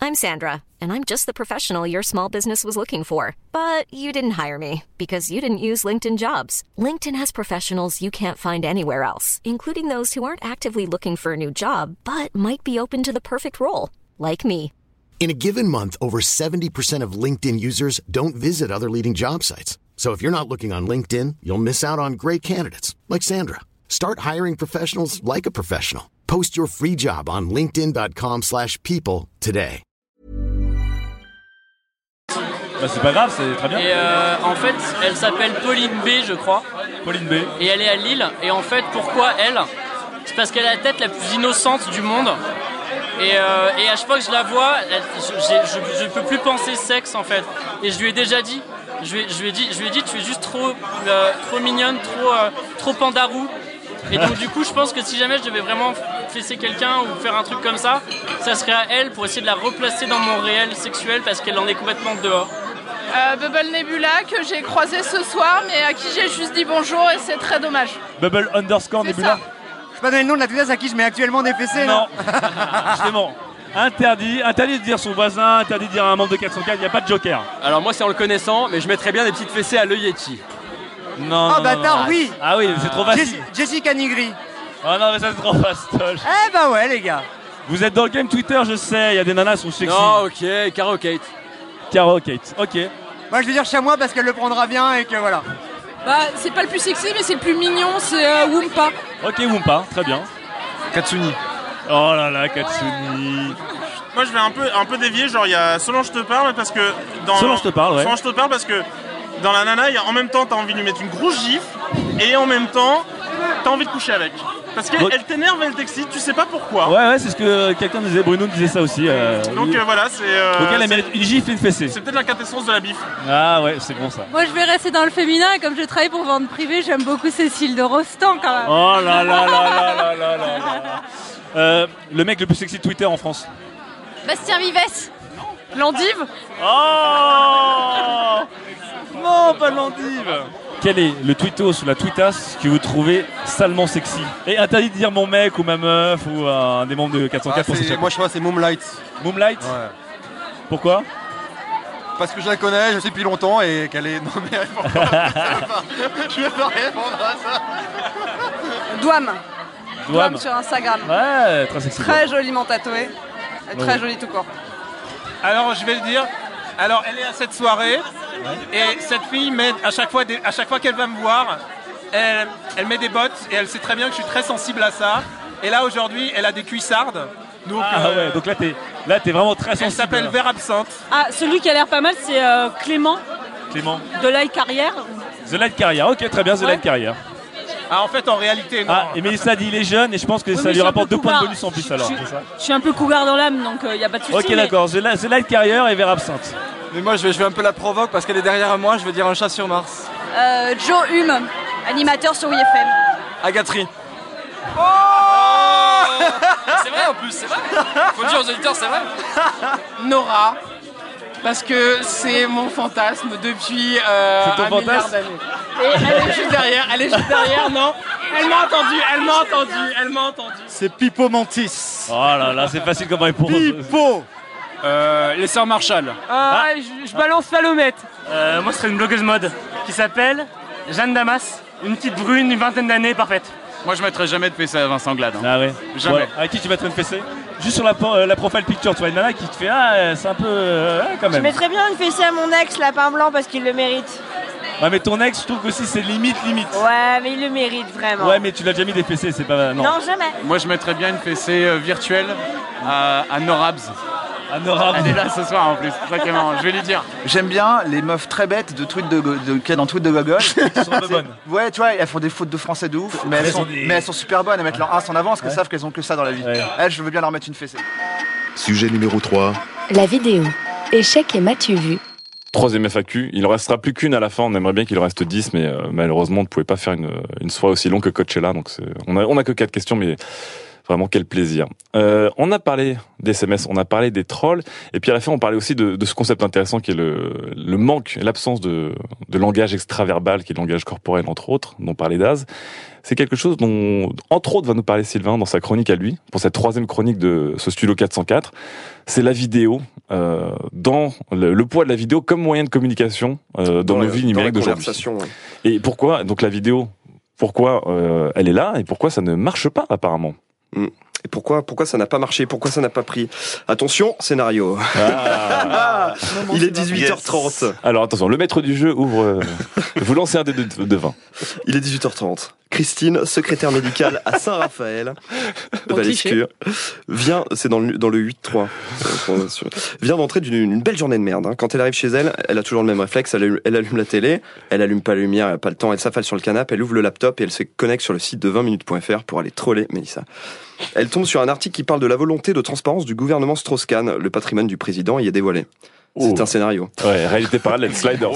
I'm Sandra, and I'm just the professional your small business was looking for. But you didn't hire me because you didn't use LinkedIn jobs. LinkedIn has professionals you can't find anywhere else, including those who aren't actively looking for a new job but might be open to the perfect role, like me. In a given month, over 70% of LinkedIn users don't visit other leading job sites. So if you're not looking on LinkedIn, you'll miss out on great candidates like Sandra. Start hiring professionals like a professional. Post your free job on linkedin.com/people slash people today. Bah, c'est pas grave, c'est très bien. Et euh, en fait, elle s'appelle Pauline B, je crois. Pauline B. Et elle est à Lille. Et en fait, pourquoi elle? C'est parce qu'elle a la tête la plus innocente du monde. Et, euh, et à chaque fois que je la vois, je, je peux plus penser sexe en fait. Et je lui ai déjà dit, je lui, ai- je lui ai dit, je lui ai dit, tu es juste trop, euh, trop mignonne, trop, euh, trop pandarou. Et donc du coup, je pense que si jamais je devais vraiment fesser quelqu'un ou faire un truc comme ça, ça serait à elle pour essayer de la replacer dans mon réel sexuel parce qu'elle en est complètement dehors. Euh, Bubble Nebula que j'ai croisé ce soir, mais à qui j'ai juste dit bonjour et c'est très dommage. Bubble underscore Nebula. Pas donner le nom de la tweeteuse à qui je mets actuellement des fessées Non. Justement. Interdit, interdit de dire son voisin, interdit de dire un membre de 404, il n'y a pas de joker. Alors moi c'est en le connaissant, mais je mettrais bien des petites fessées à l'œil Yeti. Non, Oh non, bâtard, non. oui Ah oui, c'est trop facile. Jess- Jessica Nigri. Oh non, mais ça c'est trop fastoche. Eh bah ouais, les gars. Vous êtes dans le game Twitter, je sais, il y a des nanas qui sont sexy. Non, ok, Caro Kate. Caro Kate, ok. Moi, je vais dire chamois parce qu'elle le prendra bien et que voilà. Bah, c'est pas le plus sexy, mais c'est le plus mignon, c'est euh, Wumpa. Ok, Wumpa, très bien. Katsuni. Oh là là, Katsuni. Moi, je vais un peu, un peu dévier. Genre, il y a Solange te parle parce que dans. Solange te parle, ouais. Solange te parle parce que dans la nana, il y a, en même temps, t'as envie de lui mettre une grosse gifle et en même temps, t'as envie de coucher avec. Parce qu'elle Donc- t'énerve, elle t'excite, tu sais pas pourquoi. Ouais, ouais, c'est ce que quelqu'un disait, Bruno disait ça aussi. euh, Donc euh, voilà, c'est. euh, Donc elle, mérite une gifle et une fessée. C'est peut-être la quintessence de la bif. Ah ouais, c'est bon ça. Moi, je vais rester dans le féminin. et Comme je travaille pour vente privée, j'aime beaucoup Cécile de Rostand quand même. Oh là là là là là là là là. Euh, le mec le plus sexy de Twitter en France. Bastien Vives. L'endive Oh Non, pas l'endive Quel est le tweetos ou la tweetasse que vous trouvez salement sexy Et interdit de dire mon mec ou ma meuf ou un des membres de 404 Ah, pour c'est- s'échapper. moi je crois que c'est Moonlight. Moonlight Ouais. Pourquoi Parce que je la connais, je sais depuis longtemps et qu'elle est. Non mais pourquoi Je vais pas répondre à ça. Douam. Douam. sur Instagram. Ouais, très sexy. Très joliment tatouée. Et Très Ouais. jolie tout court. Alors je vais le dire. Alors elle est à cette soirée et cette fille met à chaque fois, des- à chaque fois qu'elle va me voir, elle, elle met des bottes et elle sait très bien que je suis très sensible à ça. Et là aujourd'hui, elle a des cuissardes. Donc Ah euh, ouais, donc là t'es là t'es vraiment très sensible. elle s'appelle Vert Absinthe. Ah, celui qui a l'air pas mal, c'est euh, Clément Clément. de Light Carrière. The Light Carrière, ok très bien, The Ouais. Light Carrière. Ah en fait en réalité non. Ah, et Mélissa dit il est jeune et je pense que Oui, ça mais je lui suis un rapporte peu deux points de bonus en plus Je- alors, je- c'est ça Je suis un peu cougar dans l'âme, donc il n'y a pas de souci. Ok mais- d'accord, The Light, The Light Carrière et Vers Absinthe. Mais moi je vais, je vais un peu la provoque parce qu'elle est derrière moi, je vais dire un chat sur Mars. Euh, Joe Hume, animateur sur WFM. Agatri. C'est vrai en plus, c'est vrai. Faut dire aux auditeurs, c'est vrai. Nora. Parce que c'est mon fantasme depuis euh, C'est ton un milliard d'années. Et elle est juste derrière, elle est juste derrière, non? Elle m'a entendu, elle m'a entendu, elle m'a entendu. C'est Pipo Mantis. Oh là là, c'est facile comme réponse. Pipo Euh, les sœurs Marshall. Ah, je, je balance Salomette. Euh, moi, ce serait une blogueuse mode qui s'appelle Jeanne Damas. Une petite brune, une vingtaine d'années, parfaite. Moi je mettrais jamais de fessée à Vincent Glade. Ah ouais Jamais. Ouais, À qui tu mettrais une fessée? Juste sur la, euh, la profile picture, tu vois une nana qui te fait Ah, euh, c'est un peu. euh, quand Je même. mettrais bien une fessée à mon ex, Lapin Blanc, parce qu'il le mérite. Ouais, mais ton ex, je trouve qu'aussi c'est limite, limite. Ouais, mais il le mérite vraiment. Ouais, mais tu l'as déjà mis des fessées, c'est pas. Non. Non, jamais. Moi je mettrais bien une fessée euh, virtuelle à, à Norabs. Elle est là ce soir en plus, c'est ça qui est marrant, je vais lui dire. J'aime bien les meufs très bêtes de tweet de, de, qu'il y a dans tweet de Gogol. sont un peu bonnes. Ouais, tu vois, elles font des fautes de français de ouf, mais elles, Elles sont, ont des- mais elles sont super bonnes. Elles mettent leur as en avant parce qu'elles Ouais. savent qu'elles ont que ça dans la vie. Ouais. Elles, je veux bien leur mettre une fessée. Sujet numéro 3. La vidéo. Échec et m'as-tu vu Troisième FAQ, il en restera plus qu'une à la fin. On aimerait bien qu'il en reste 10, mais euh, malheureusement, on ne pouvait pas faire une, une soirée aussi longue que Coachella. Donc, c'est- on a, on a que quatre questions, mais vraiment quel plaisir. Euh, on a parlé des SMS, on a parlé des trolls, et puis à la fin, on parlait aussi de, de ce concept intéressant qui est le, le manque, l'absence de, de langage extraverbal, qui est le langage corporel entre autres, dont parlait Daz. C'est quelque chose dont, entre autres, va nous parler Sylvain dans sa chronique à lui, pour cette troisième chronique de ce studio 404. C'est la vidéo, euh, dans le, le poids de la vidéo comme moyen de communication euh, dans, Dans nos vies numériques d'aujourd'hui. ouais. Et pourquoi, donc la vidéo, pourquoi euh, elle est là et pourquoi ça ne marche pas apparemment Mm. Et pourquoi, pourquoi ça n'a pas marché? Pourquoi ça n'a pas pris? Attention, scénario. Ah. Il est 18h30. Alors attention, le maître du jeu ouvre. euh, vous lancez un dé de, de 20. Il est 18h30. Christine, secrétaire médicale à Saint-Raphaël, Valescure, vient, c'est dans le, dans le 8-3, euh, vient d'entrer d'une une belle journée de merde. hein. Quand elle arrive chez elle, elle a toujours le même réflexe, elle, allume- elle allume la télé, elle allume pas la lumière, elle a pas le temps, elle s'affale sur le canapé, elle ouvre le laptop et elle se connecte sur le site de 20minutes.fr pour aller troller Mélissa. Elle tombe sur un article qui parle de la volonté de transparence du gouvernement Strauss-Kahn, le patrimoine du président y est dévoilé. C'est un scénario. Ouais, réalité parallèle, Sliders.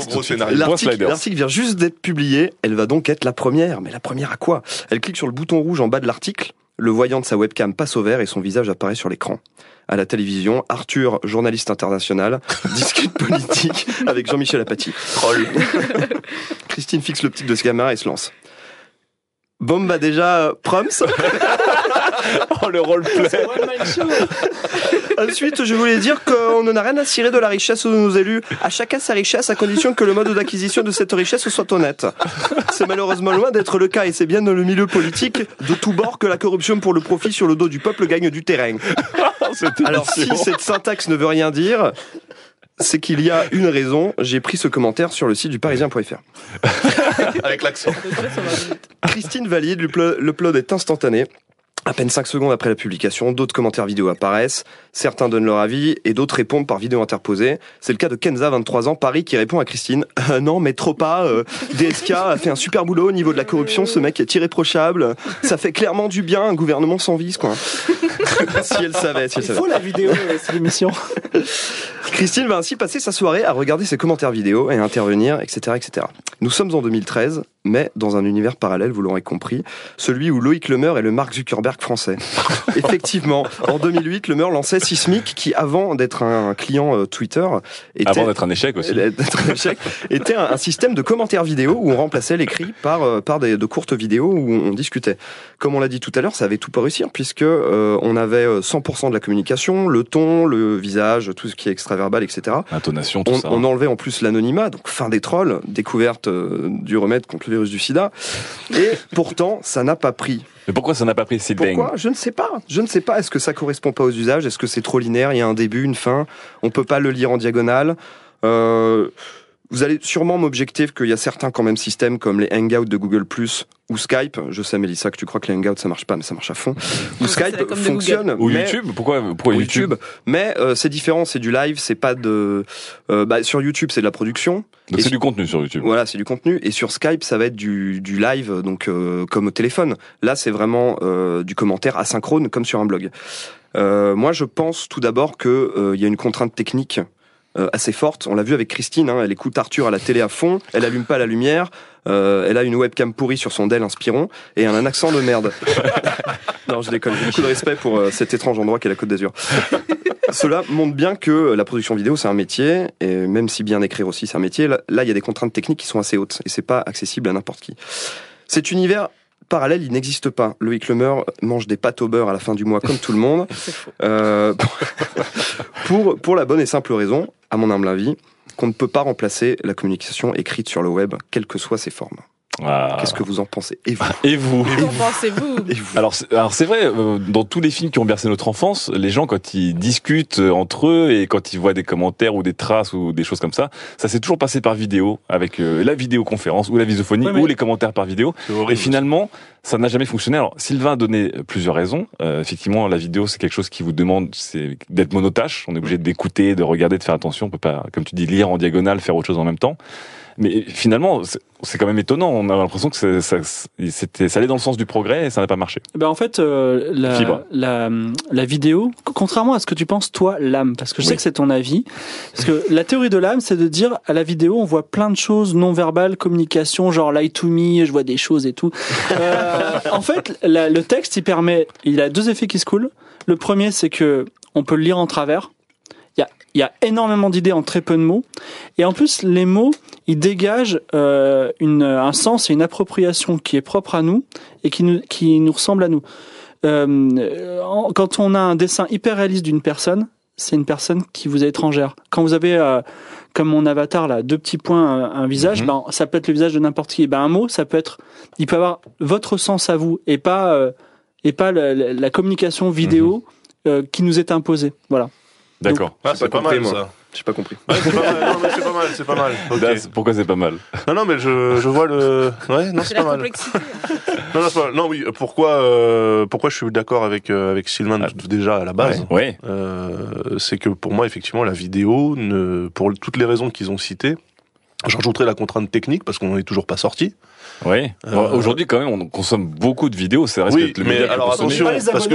l'article vient juste d'être publié. Elle va donc être la première. Mais la première à quoi? Elle clique sur le bouton rouge en bas de l'article. le voyant de sa webcam passe au vert et son visage apparaît sur l'écran. À la télévision, Arthur, journaliste international, discute politique avec Jean-Michel Apathy. Troll. Christine fixe l'optique de ce gamin et se lance. Bon, bah déjà, euh, proms. oh, le roleplay. Ensuite, je voulais dire qu'on n'en a rien à cirer de la richesse de nos élus. À chacun sa richesse, à condition que le mode d'acquisition de cette richesse soit honnête. C'est malheureusement loin d'être le cas, et c'est bien dans le milieu politique de tous bords que la corruption pour le profit sur le dos du peuple gagne du terrain. Alors, si cette syntaxe ne veut rien dire, c'est qu'il y a une raison. J'ai pris ce commentaire sur le site du parisien.fr. Avec l'accent. Christine valide, l'upload est instantané. À peine 5 secondes après la publication, d'autres commentaires vidéo apparaissent, certains donnent leur avis et d'autres répondent par vidéo interposée. C'est le cas de Kenza, 23 ans, Paris, qui répond à Christine Euh, Non, mais trop pas, euh, DSK a fait un super boulot au niveau de la corruption, ce mec est irréprochable, ça fait clairement du bien, un gouvernement sans vice, quoi. si elle savait, si elle Il savait. faut la vidéo, euh, c'est l'émission. Christine va ainsi passer sa soirée à regarder ses commentaires vidéo et à intervenir, etc., etc. Nous sommes en 2013, mais dans un univers parallèle, vous l'aurez compris, celui où Loïc Lemeur est le Mark Zuckerberg français. Effectivement, en 2008, Lemeur lançait Sismic, qui avant d'être un client euh, Twitter, était, Avant d'être un échec aussi. d'être un échec, était un, un système de commentaires vidéo où on remplaçait l'écrit par euh, par des, de courtes vidéos où on discutait. Comme on l'a dit tout à l'heure, ça avait tout pour réussir puisque euh, on avait euh, 100% de la communication, le ton, le visage, tout ce qui est extraverbal, etc. Intonation, tout On, ça. on enlevait en plus l'anonymat, donc fin des trolls, découverte du remède contre le virus du sida. Et pourtant, ça n'a pas pris. Mais pourquoi ça n'a pas pris si dingue Pourquoi? Je ne sais pas. Je ne sais pas. Est-ce que ça correspond pas aux usages? Est-ce que c'est trop linéaire? Il y a un début, une fin? On peut pas le lire en diagonale? Euh, vous allez sûrement m'objecter qu'il y a certains quand même systèmes comme les Hangouts de Google Plus ou Skype. Je sais, Mélissa, que tu crois que les Hangouts ça marche pas, mais ça marche à fond. Ou Skype fonctionne. Ou YouTube Pourquoi, pourquoi ou YouTube, Mais euh, c'est différent. C'est du live. C'est pas de. euh, bah, sur YouTube, c'est de la production. Donc c'est du contenu sur YouTube. voilà, c'est du contenu. Et sur Skype, ça va être du, du live, donc euh, comme au téléphone. Là, c'est vraiment euh, du commentaire asynchrone, comme sur un blog. Euh, moi, je pense tout d'abord que euh, il y a une contrainte technique euh, assez forte. On l'a vu avec Christine. hein, elle écoute Arthur à la télé à fond. Elle allume pas la lumière. euh, elle a une webcam pourrie sur son Dell Inspiron et un accent de merde. non, je déconne. J'ai beaucoup de respect pour euh, cet étrange endroit qu'est la Côte d'Azur. Cela montre bien que la production vidéo c'est un métier et même si bien écrire aussi c'est un métier, là, il y a des contraintes techniques qui sont assez hautes et c'est pas accessible à n'importe qui. Cet univers parallèle, il n'existe pas. Loïc Lemeur mange des pâtes au beurre à la fin du mois comme tout le monde. Euh, pour, pour la bonne et simple raison, à mon humble avis, qu'on ne peut pas remplacer la communication écrite sur le web, quelles que soient ses formes. Qu'est-ce que vous en pensez Et vous Et vous Qu'en pensez-vous Alors, c'est- alors c'est vrai, euh, dans tous les films qui ont bercé notre enfance, les gens quand ils discutent euh, entre eux et quand ils voient des commentaires ou des traces ou des choses comme ça, ça s'est toujours passé par vidéo avec euh, la vidéoconférence ou la visophonie Ouais, ou les commentaires par vidéo. Et finalement, ça n'a jamais fonctionné. Alors Sylvain a donné plusieurs raisons. Euh, effectivement, la vidéo c'est quelque chose qui vous demande c'est d'être monotache. On est obligé d'écouter, de regarder, de faire attention. On peut pas, comme tu dis, lire en diagonale, faire autre chose en même temps. Mais finalement, c'est- quand même étonnant. On a l'impression que ça, c'était, ça allait dans le sens du progrès et ça n'a pas marché. Ben en fait, euh, la, la, la vidéo, contrairement à ce que tu penses toi, l'âme, parce que je sais que c'est ton avis, parce que la théorie de l'âme, c'est de dire à la vidéo, on voit plein de choses non verbales, communication, genre lie to me, je vois des choses et tout. Euh, en fait, la- le texte, il permet, il a deux effets qui se coulent. Le premier, c'est que on peut le lire en travers. Il y a, énormément d'idées en très peu de mots. Et en plus, les mots, ils dégagent euh, une, un sens et une appropriation qui est propre à nous et qui nous, qui nous ressemble à nous. Euh, quand on a un dessin hyper réaliste d'une personne, c'est une personne qui vous est étrangère. Quand vous avez, euh, comme mon avatar là, deux petits points, un, un visage, ben, ça peut être le visage de n'importe qui. Ben, un mot, ça peut être, il peut avoir votre sens à vous et pas, euh, et pas la, la- la communication vidéo euh, qui nous est imposée. Voilà. D'accord. Ah, c'est pas mal ça. J'ai pas compris. Ouais, c'est pas mal. Non, mais c'est pas mal, c'est pas mal. Ok. Das, Pourquoi c'est pas mal Non, non, mais je, je vois le. Ouais, non, c'est pas mal. Non, non, c'est pas mal. Non, oui. Pourquoi, euh, pourquoi je suis d'accord avec euh, avec Sylvain déjà à la base Ouais. Euh, c'est que pour moi, effectivement, la vidéo, ne, pour toutes les raisons qu'ils ont citées, J'en rajouterai la contrainte technique parce qu'on n'en est toujours pas sorti. Oui. Euh, Aujourd'hui, quand même, on consomme beaucoup de vidéos. C'est Oui, mais alors attention, parce que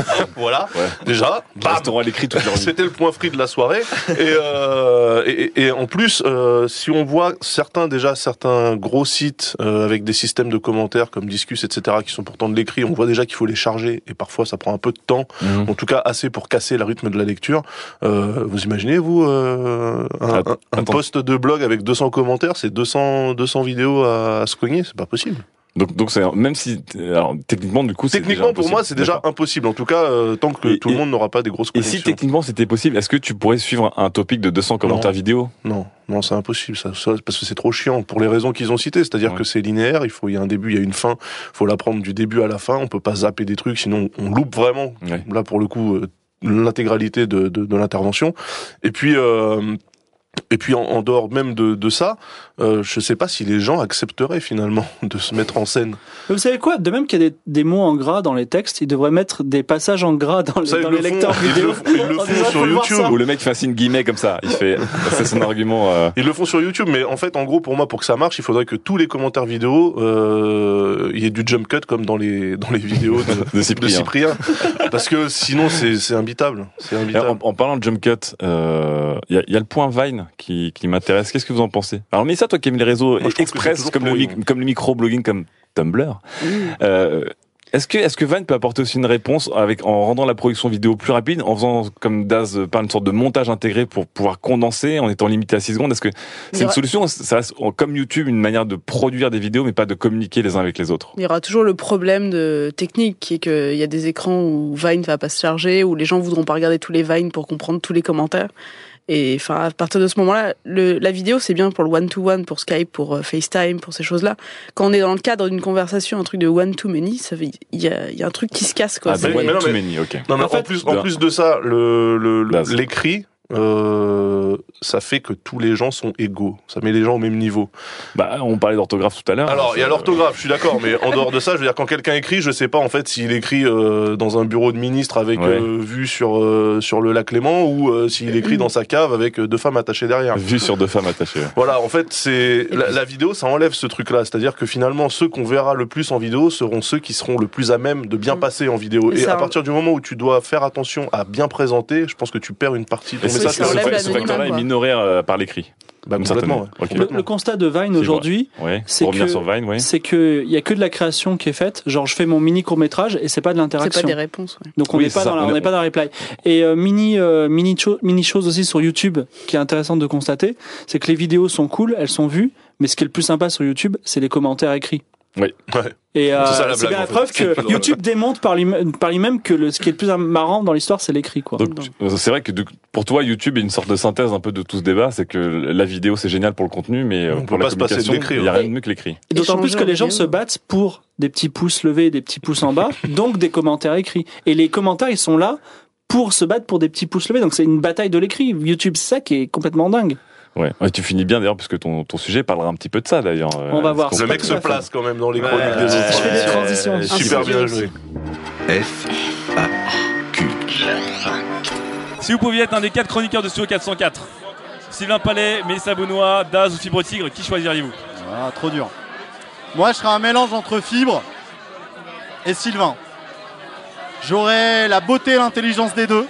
voilà, déjà, bam, restaurant à l'écrit c'était le point free de la soirée. Et, euh, et, et en plus, euh, si on voit certains déjà certains gros sites euh, avec des systèmes de commentaires comme Discus, etc., qui sont pourtant de l'écrit, on voit déjà qu'il faut les charger et parfois ça prend un peu de temps. Mhm. En tout cas, assez pour casser le rythme de la lecture. Euh, vous imaginez vous euh, un, un- un post de blog avec 200 commentaires, c'est 200 200 vidéos à, à cogner, c'est pas possible. Donc, donc c'est même si alors techniquement du coup c'est Techniquement, pour moi, c'est déjà impossible. En tout cas, euh, tant que tout le monde n'aura pas des grosses Et connexions. si techniquement c'était possible, est-ce que tu pourrais suivre un topic de 200 commentaires Non. vidéo? Non, non, c'est impossible, ça, ça, parce que c'est trop chiant pour les raisons qu'ils ont citées. C'est-à-dire que c'est linéaire, il faut, il y a un début, il y a une fin, faut l'apprendre du début à la fin. On peut pas zapper des trucs, sinon on loupe vraiment. Là, pour le coup, euh, l'intégralité de, de, de l'intervention. Et puis. Euh, et puis en, en dehors même de, de ça, euh, je sais pas si les gens accepteraient finalement de se mettre en scène. Mais vous savez quoi? De même qu'il y a des, des mots en gras dans les textes, ils devraient mettre des passages en gras dans, les- Ça, dans le les font, lecteurs ils le vidéo. font- ils le font disant, sur YouTube. Ou le mec fait un signe guillemets comme ça. Il fait. c'est son argument. euh, Ils le font sur YouTube, mais en fait, en gros, pour moi, pour que ça marche, il faudrait que tous les commentaires vidéo, euh, il y ait du jump cut comme dans les dans les vidéos de, De Cyprien. parce que sinon c'est c'est imbitable. Imbitable. En, en parlant de jump cut, euh, il y, a, il y a le point Vine qui, qui m'intéresse. Qu'est-ce que vous en pensez? Alors, mais ça, toi qui aimes les réseaux Moi, express, comme, le, mic- comme le micro-blogging, comme Tumblr, euh, est-ce que, est-ce que Vine peut apporter aussi une réponse avec, en rendant la production vidéo plus rapide, en faisant, comme Daz euh, parle, une sorte de montage intégré pour pouvoir condenser en étant limité à 6 secondes? Est-ce que c'est une solution? Ça reste, comme YouTube, une manière de produire des vidéos, mais pas de communiquer les uns avec les autres. Il y aura toujours le problème de technique qui est qu'il y a des écrans où Vine va pas se charger, où les gens voudront pas regarder tous les Vines pour comprendre tous les commentaires. Et enfin, à partir de ce moment-là, le, la vidéo c'est bien pour le one-to-one, pour Skype, pour euh, FaceTime, pour ces choses-là. Quand on est dans le cadre d'une conversation, un truc de one-to-many, il y a, il y a un truc qui se casse quoi. Ah, Mais- ben, mais non, mais-. Non, mais En en, fait- plus, en plus de ça, le, le- le- l'écrit, euh, ça fait que tous les gens sont égaux. Ça met les gens au même niveau. Bah, on parlait d'orthographe tout à l'heure. Alors, il y a l'orthographe, je suis d'accord, mais en dehors de ça, je veux dire, quand quelqu'un écrit, je sais pas en fait s'il écrit euh, dans un bureau de ministre avec Ouais. euh, vue sur euh, sur le lac Léman ou euh, s'il écrit dans sa cave avec deux femmes attachées derrière. Vue sur deux femmes attachées. Voilà, en fait, c'est la, la vidéo, ça enlève ce truc-là. C'est-à-dire que finalement, ceux qu'on verra le plus en vidéo seront ceux qui seront le plus à même de bien passer en vidéo. Et Et, ça à en- partir du moment où tu dois faire attention à bien présenter, je pense que tu perds une partie de ton C'est ça, ce, facteur-là est minoré euh, par l'écrit. Bah, complètement, ouais. Le, le constat de Vine aujourd'hui, Ouais. c'est que c'est il y a que de la création qui est faite. Genre, je fais mon mini court métrage et c'est pas de C'est l'interaction. pas des réponses. ouais. Donc on Oui, n'est pas c'est dans la- On on est- n'est pas dans la reply. Et euh, mini euh, mini cho- mini chose aussi sur YouTube qui est intéressante de constater, c'est que les vidéos sont cool, elles sont vues, mais ce qui est le plus sympa sur YouTube, c'est les commentaires écrits. Oui. Et euh, C'est la en fait. preuve que YouTube démontre par lui-même par lui-même que le, ce qui est le plus marrant dans l'histoire, c'est l'écrit quoi. Euh, c'est vrai que de- pour toi, YouTube est une sorte de synthèse un peu de tout ce débat. C'est que la vidéo, c'est génial pour le contenu, mais euh, On pour peut la pas se passer de communication, l'écrit, il n'y a rien de mieux que l'écrit. Et D'autant plus que les gens se battent pour des petits pouces levés et des petits pouces en bas, donc des commentaires écrits. Et les commentaires, ils sont là pour se battre pour des petits pouces levés. Donc c'est une bataille de l'écrit. YouTube, c'est ça qui est complètement dingue. Ouais. Ouais, tu finis bien d'ailleurs, puisque ton, ton sujet parlera un petit peu de ça d'ailleurs. euh, On va voir. Le mec se place quand même dans les Ouais, chroniques des autres. Je fais des transitions. Super bien joué. F, A, Q. Si vous pouviez être un des quatre chroniqueurs de Studio 404, Sylvain Palais, Mélissa Benoît, Daz ou Fibre Tigre, qui choisiriez-vous? Ah, trop dur. Moi, je serais un mélange entre Fibre et Sylvain. J'aurais la beauté et l'intelligence des deux.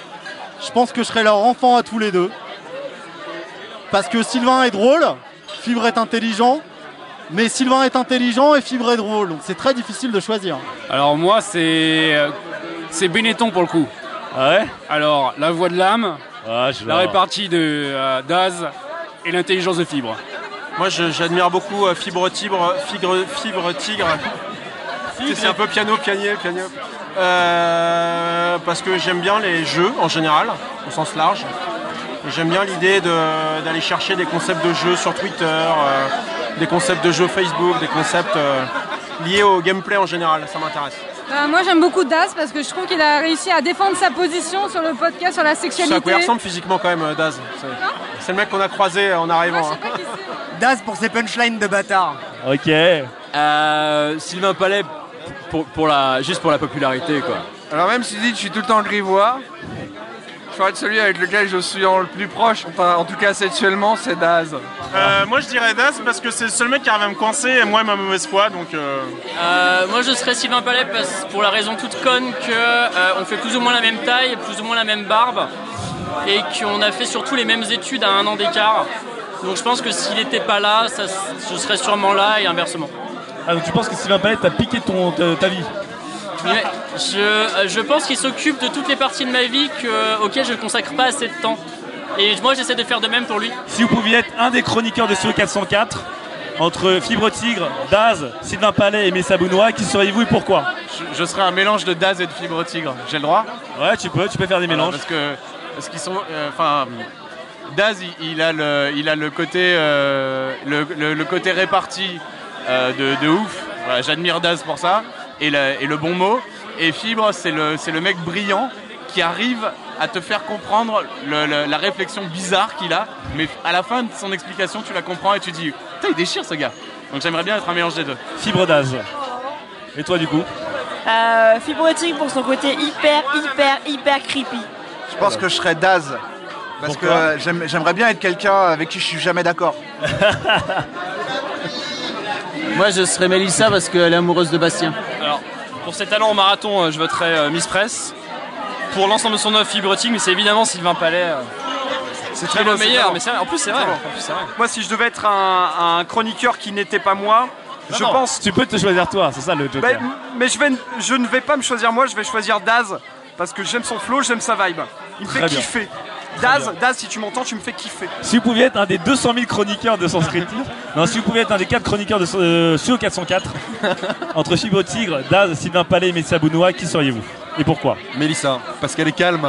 Je pense que je serais leur enfant à tous les deux. Parce que Sylvain est drôle, Fibre est intelligent, mais Sylvain est intelligent et Fibre est drôle. Donc c'est très difficile de choisir. Alors moi c'est euh, c'est Benetton pour le coup. Ah ouais? Alors la voix de l'âme, Ah, la répartie de euh, Daz et l'intelligence de Fibre. Moi, j'admire beaucoup euh, Fibre Tigre, Fibre, Fibre Tigre. Tu sais, C'est un peu piano, pianier, piano. Euh, parce que j'aime bien les jeux en général, au sens large. J'aime bien l'idée de- d'aller chercher des concepts de jeux sur Twitter, euh, des concepts de jeux Facebook, des concepts euh, liés au gameplay en général. Ça m'intéresse. Euh, moi j'aime beaucoup Das parce que je trouve qu'il a réussi à défendre sa position sur le podcast sur la C'est à sexualité. quoi il ressemble physiquement quand même, euh, Daz. C'est- C'est le mec qu'on a croisé en arrivant. hein. Daz pour ses punchlines de bâtard. Ok. Euh, Sylvain Palais, pour, pour la, juste pour la popularité, quoi. Alors même si tu dis que je suis tout le temps grivois, choix de celui avec lequel je suis en le plus proche, enfin en tout cas sexuellement, c'est Daz. Euh, moi je dirais Das parce que c'est le seul mec qui arrive à me coincer et moi ma mauvaise foi donc. euh, Euh, moi je serais Sylvain Palais parce, pour la raison toute conne que euh, on fait plus ou moins la même taille, plus ou moins la même barbe et qu'on a fait surtout les mêmes études à un an d'écart. Donc je pense que s'il n'était pas là, ça, je serais sûrement là et inversement. Ah, donc tu penses que Sylvain Palais t'a piqué ton, ta, ta vie? Je, je pense qu'il s'occupe de toutes les parties de ma vie que, auxquelles je ne consacre pas assez de temps. Et moi j'essaie de faire de même pour lui. Si vous pouviez être un des chroniqueurs de Studio 404, entre Fibre Tigre, Daz, Sylvain Palais et Messa Bounois, qui seriez-vous et pourquoi? Je, je serais un mélange de Daz et de Fibre Tigre. J'ai le droit? Ouais, tu peux, tu peux faire des Voilà, mélanges. parce que parce qu'ils sont, euh, enfin, Daz, il, il a le, il a le côté, euh, le, le- le côté réparti euh, de, de ouf. Voilà, J'admire Daz pour ça et, le- bon mot. Et Fibre, c'est le, c'est le mec brillant qui arrive à te faire comprendre le- le- la réflexion bizarre qu'il a, mais à la fin de son explication, tu la comprends et tu dis, putain, il déchire ce gars. Donc j'aimerais bien être un mélange des deux. Fibre Daz. Et toi du coup Euh, Fibrotique pour son côté hyper, hyper, hyper creepy. Je pense que je serais Daz. Parce que j'aime- j'aimerais bien être quelqu'un avec qui je suis jamais d'accord. Moi, je serais Mélissa parce qu'elle est amoureuse de Bastien. Alors, pour ses talents au marathon, euh, je voterais euh, Miss Press. Pour l'ensemble de son œuvre fibrotique, mais c'est évidemment Sylvain Palais. euh, C'est est le meilleur, mais c'est vrai, en plus c'est vrai. Moi, si je devais être un, un chroniqueur qui n'était pas moi, je Non, pense. Tu peux te choisir toi, c'est ça le Joker. Bah, m- mais je, vais, je ne vais pas me choisir moi, je vais choisir Daz parce que j'aime son flow, j'aime sa vibe. Il me fait Très bien. kiffer. Très Daz. Daz, si tu m'entends, tu me fais kiffer. Si vous pouviez être un des 200 000 chroniqueurs de Sens Critique, non, si vous pouviez être un des 4 chroniqueurs de euh, Studio 404, entre Fibre Tigre, Daz, Sylvain Palais et Messa Bounois, qui seriez-vous? Et pourquoi? Mélissa, parce qu'elle est calme.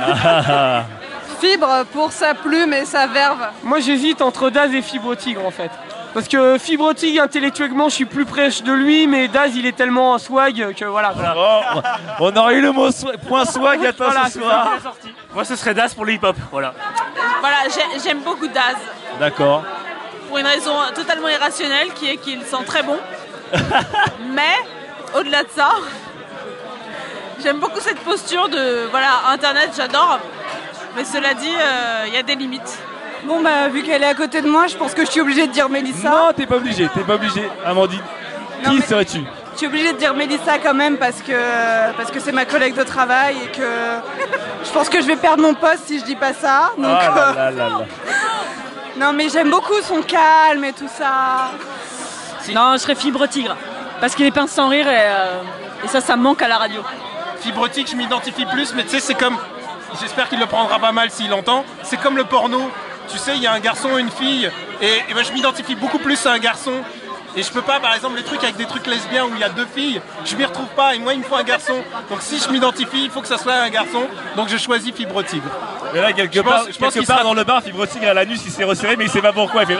Ah. Fibre pour sa plume et sa verve. Moi j'hésite entre Daz et Fibre Tigre en fait. Parce que Fibre Tigre intellectuellement je suis plus proche de lui, mais Daz il est tellement en swag que voilà. Oh, on aurait eu le mot point swag à toi Voilà, ce soir. Moi ce serait Daz pour le hip-hop, voilà. Voilà, j'ai- j'aime beaucoup Daz. D'accord. Pour une raison totalement irrationnelle, qui est qu'il sent très bon. Mais, au-delà de ça, j'aime beaucoup cette posture de. Voilà, Internet, j'adore. Mais cela dit, euh, il y a des limites. Bon bah vu qu'elle est à côté de moi, je pense que je suis obligée de dire Mélissa. Non, t'es pas obligé, t'es pas obligé. Amandine, Non, qui mais- serais-tu Je suis obligée de dire Mélissa quand même parce que parce que c'est ma collègue de travail et que je pense que je vais perdre mon poste si je dis pas ça. Donc Ah là euh, là là là. non mais j'aime beaucoup son calme et tout ça. Non, je serais Fibre Tigre. Parce qu'il est pince sans rire et, euh, et ça, ça me manque à la radio. Fibrotique, je m'identifie plus, mais tu sais, c'est comme. J'espère qu'il le prendra pas mal s'il l'entend. C'est comme le porno. Tu sais, il y a un garçon et une fille, et, et ben, je m'identifie beaucoup plus à un garçon. Et je peux pas, par exemple, les trucs avec des trucs lesbiens où il y a deux filles, je m'y retrouve pas, et moi, il me faut un garçon. Donc si je m'identifie, il faut que ça soit un garçon. Donc je choisis Fibre Tigre. Et là, quelque Je pense- part, je pense quelque qu'il part sera- dans le bar, Fibre Tigre à l'anus, il s'est resserré, mais il sait pas pourquoi. Il fait...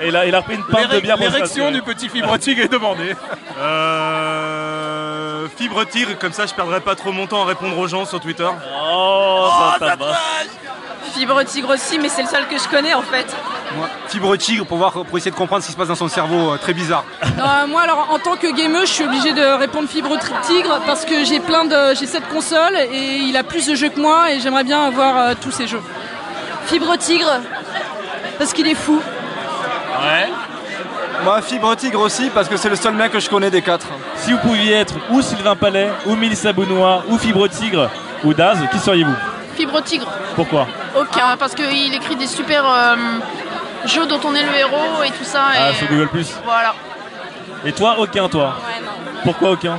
Et il a, il a repris une pinte de bière pour L'érection du petit Fibre Tigre est demandée. Euh, fibre tigre, comme ça je perdrai pas trop mon temps à répondre aux gens sur Twitter. Oh, ça tabasse. Fibre Tigre aussi, mais c'est le seul que je connais en fait. Moi, fibre tigre pour, voir, pour essayer de comprendre ce qui se passe dans son cerveau, euh, très bizarre. Non, euh, moi alors en tant que gameuse, je suis obligée de répondre Fibre Tigre parce que j'ai plein de j'ai cette console et il a plus de jeux que moi et j'aimerais bien avoir euh, tous ces jeux. Fibre Tigre parce qu'il est fou. Ouais. Moi, Fibre Tigre aussi parce que c'est le seul mec que je connais des quatre. Si vous pouviez être ou Sylvain Palais, ou Mélissa Bounois, ou Fibre Tigre, ou Daz, qui seriez-vous? Fibre Tigre. Pourquoi Aucun, parce qu'il écrit des super euh, jeux dont on est le héros et tout ça. Ah, et, sur Google Plus. Voilà. Et toi, aucun, toi Pourquoi aucun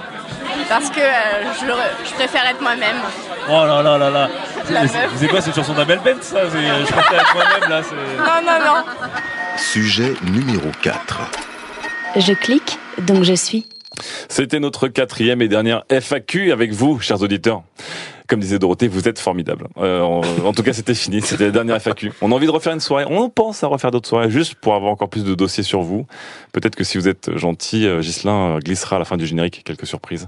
Parce que euh, je, je préfère être moi-même. Oh là là là là C'est- meuf. C'est quoi cette chanson d'Abel Bent ça Je préfère être moi-même là. Non, non, non. Sujet numéro 4. Je clique, donc je suis. C'était notre quatrième et dernière FAQ avec vous, chers auditeurs. Comme disait Dorothée, vous êtes formidables. Euh, en, en tout cas, c'était fini. C'était la dernière FAQ. On a envie de refaire une soirée. On pense à refaire d'autres soirées juste pour avoir encore plus de dossiers sur vous. Peut-être que si vous êtes gentil, euh, Ghislain euh, glissera à la fin du générique quelques surprises.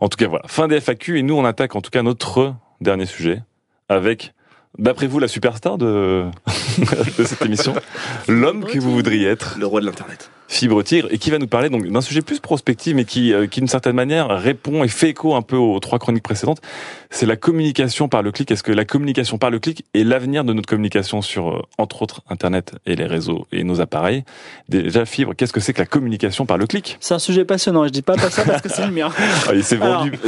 En tout cas, voilà. Fin des FAQ et nous, on attaque en tout cas notre dernier sujet avec, d'après vous, la superstar de, de cette émission. L'homme que vous voudriez être. Le roi de l'internet. Fibre Tigre, et qui va nous parler donc d'un sujet plus prospectif, mais qui, euh, qui d'une certaine manière répond et fait écho un peu aux trois chroniques précédentes. C'est la communication par le clic. Est-ce que la communication par le clic est l'avenir de notre communication sur, euh, entre autres, Internet et les réseaux et nos appareils? Déjà, Fibre, qu'est-ce que c'est que la communication par le clic? C'est un sujet passionnant. et Je dis pas ça parce que c'est le mien. Ah, il Alors. vendu.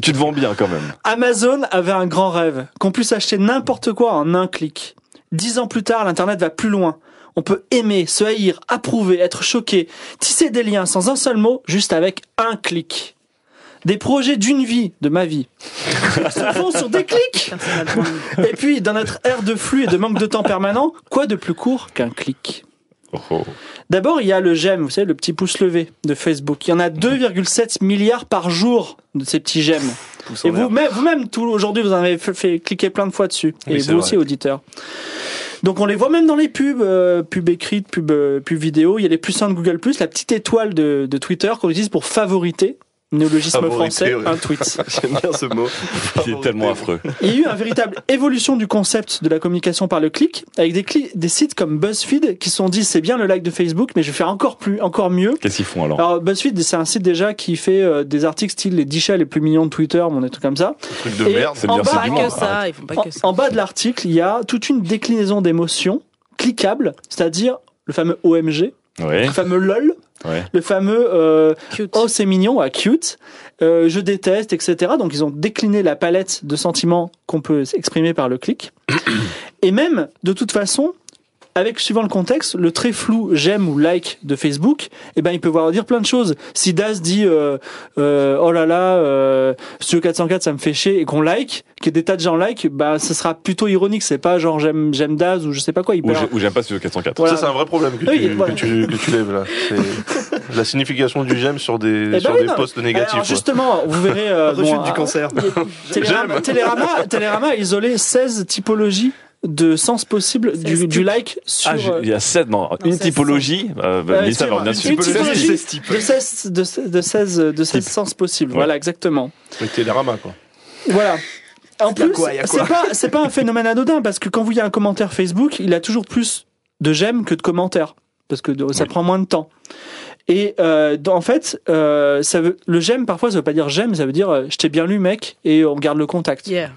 tu te vends bien quand même. Amazon avait un grand rêve, qu'on puisse acheter n'importe quoi en un clic. Dix ans plus tard, l'Internet va plus loin. On peut aimer, se haïr, approuver, être choqué, tisser des liens sans un seul mot, juste avec un clic. Des projets d'une vie, de ma vie, se font sur des clics. Et puis, dans notre ère de flux et de manque de temps permanent, quoi de plus court qu'un clic? D'abord, il y a le j'aime, vous savez, le petit pouce levé de Facebook. Il y en a 2,7 milliards par jour de ces petits j'aime. Et vous-même, vous-même, tout aujourd'hui, vous en avez fait, fait cliquer plein de fois dessus. Oui, et vous vrai. aussi, auditeurs. Donc on les voit même dans les pubs, euh, pubs écrites, pubs, euh, pubs vidéo. Il y a les plus de Google+, la petite étoile de, de Twitter qu'on utilise pour favoriter, néologisme français, un tweet. J'aime bien ce mot. Il est tellement affreux. Il y a eu une véritable évolution du concept de la communication par le clic, avec des, cli- des sites comme BuzzFeed qui se sont dit c'est bien le like de Facebook, mais je vais faire encore plus, encore mieux. Qu'est-ce qu'ils font alors? Alors BuzzFeed, c'est un site déjà qui fait euh, des articles style les 10 chats les plus mignons de Twitter, bon, des trucs comme ça. Truc de Et merde. en bien, bas- c'est que ça, ils font pas en, que ça. en bas de l'article, il y a toute une déclinaison d'émotions cliquables, c'est-à-dire le fameux OMG, Ouais. le fameux LOL, Ouais. le fameux euh, Cute. oh c'est mignon, ah, cute, euh, je déteste, etc. Donc ils ont décliné la palette de sentiments qu'on peut exprimer par le clic. Et même, de toute façon, avec suivant le contexte, le très flou j'aime ou like de Facebook, eh ben il peut vouloir dire plein de choses. Si Daz dit euh, euh, oh là là, euh, Studio 404 ça me fait chier et qu'on like, que des tas de gens like, bah ce sera plutôt ironique. C'est pas genre j'aime j'aime Daz ou je sais pas quoi. Il Ou ou j'aime pas Studio 404. Voilà. Ça, c'est un vrai problème que, Oui, tu, voilà. que, tu, que tu lèves là. C'est la signification du j'aime sur des, Eh ben sur oui, des non. posts négatifs. Alors justement, vous verrez. euh, Rechute bon, du ah, cancer. Télérama, Télérama, Télérama a isolé 16 typologies de sens possibles du, du like sur. Ah, il y a sept, non, une c'est typologie. Euh, Mélissa va revenir une dessus. typologie ce type. de 16, de, 16 de 16, de 16 sens possibles. Ouais. Voilà, exactement. Avec Télérama, quoi. Voilà. En plus, c'est pas, c'est pas un phénomène anodin parce que quand vous y a un commentaire Facebook, il a toujours plus de j'aime que de commentaires parce que ça prend moins de temps. Et euh, en fait, euh, ça veut, le j'aime parfois ça veut pas dire j'aime, ça veut dire euh, je t'ai bien lu mec et on garde le contact. Yeah.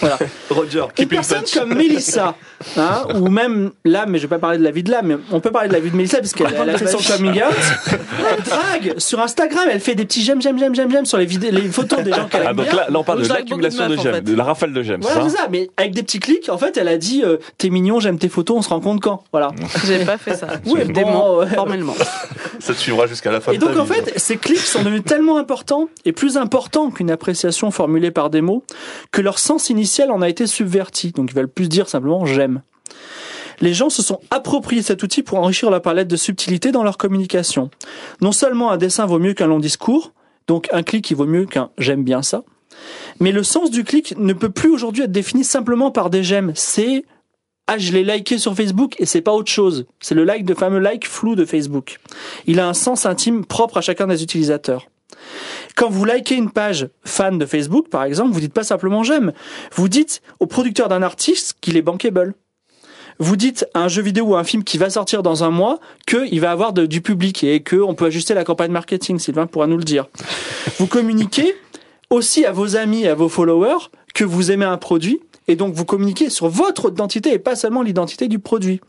Voilà. Roger. Une personne comme Mélissa, hein, ou même là, mais je vais pas parler de la vie de là, mais on peut parler de la vie de Mélissa parce qu'elle elle a fait son coming out. Elle drague sur Instagram, elle fait des petits j'aime, j'aime, j'aime, j'aime, j'aime sur les vidéos, les photos des gens qu'elle Ah, aime donc bien. là, là, on parle Donc, de l'accumulation de en j'aime, fait. de la rafale de j'aime, Voilà, c'est c'est ça ça, mais avec des petits clics, en fait, elle a dit euh, T'es mignon, j'aime tes photos, on se rend compte quand? Voilà. J'ai pas fait ça. Oui, Des bon, mots, ouais. formellement. Ça te suivra jusqu'à la fin Et de ta donc, en vie, fait, ces clics sont devenus tellement importants et plus importants qu'une appréciation formulée par des mots que leur sens initial en a été subverti. Donc, ils veulent plus dire simplement j'aime. Les gens se sont appropriés cet outil pour enrichir la palette de subtilité dans leur communication. Non seulement un dessin vaut mieux qu'un long discours, donc un clic il vaut mieux qu'un j'aime bien ça, mais le sens du clic ne peut plus aujourd'hui être défini simplement par des j'aime. C'est ah je l'ai liké sur Facebook et c'est pas autre chose. C'est le like de fameux like flou de Facebook. Il a un sens intime propre à chacun des utilisateurs. Quand vous likez une page fan de Facebook, par exemple, vous dites pas simplement j'aime. Vous dites au producteur d'un artiste qu'il est bankable. Vous dites à un jeu vidéo ou à un film qui va sortir dans un mois qu'il va avoir du public et qu'on peut ajuster la campagne marketing. Sylvain pourra nous le dire. Vous communiquez aussi à vos amis et à vos followers que vous aimez un produit et donc vous communiquez sur votre identité et pas seulement l'identité du produit.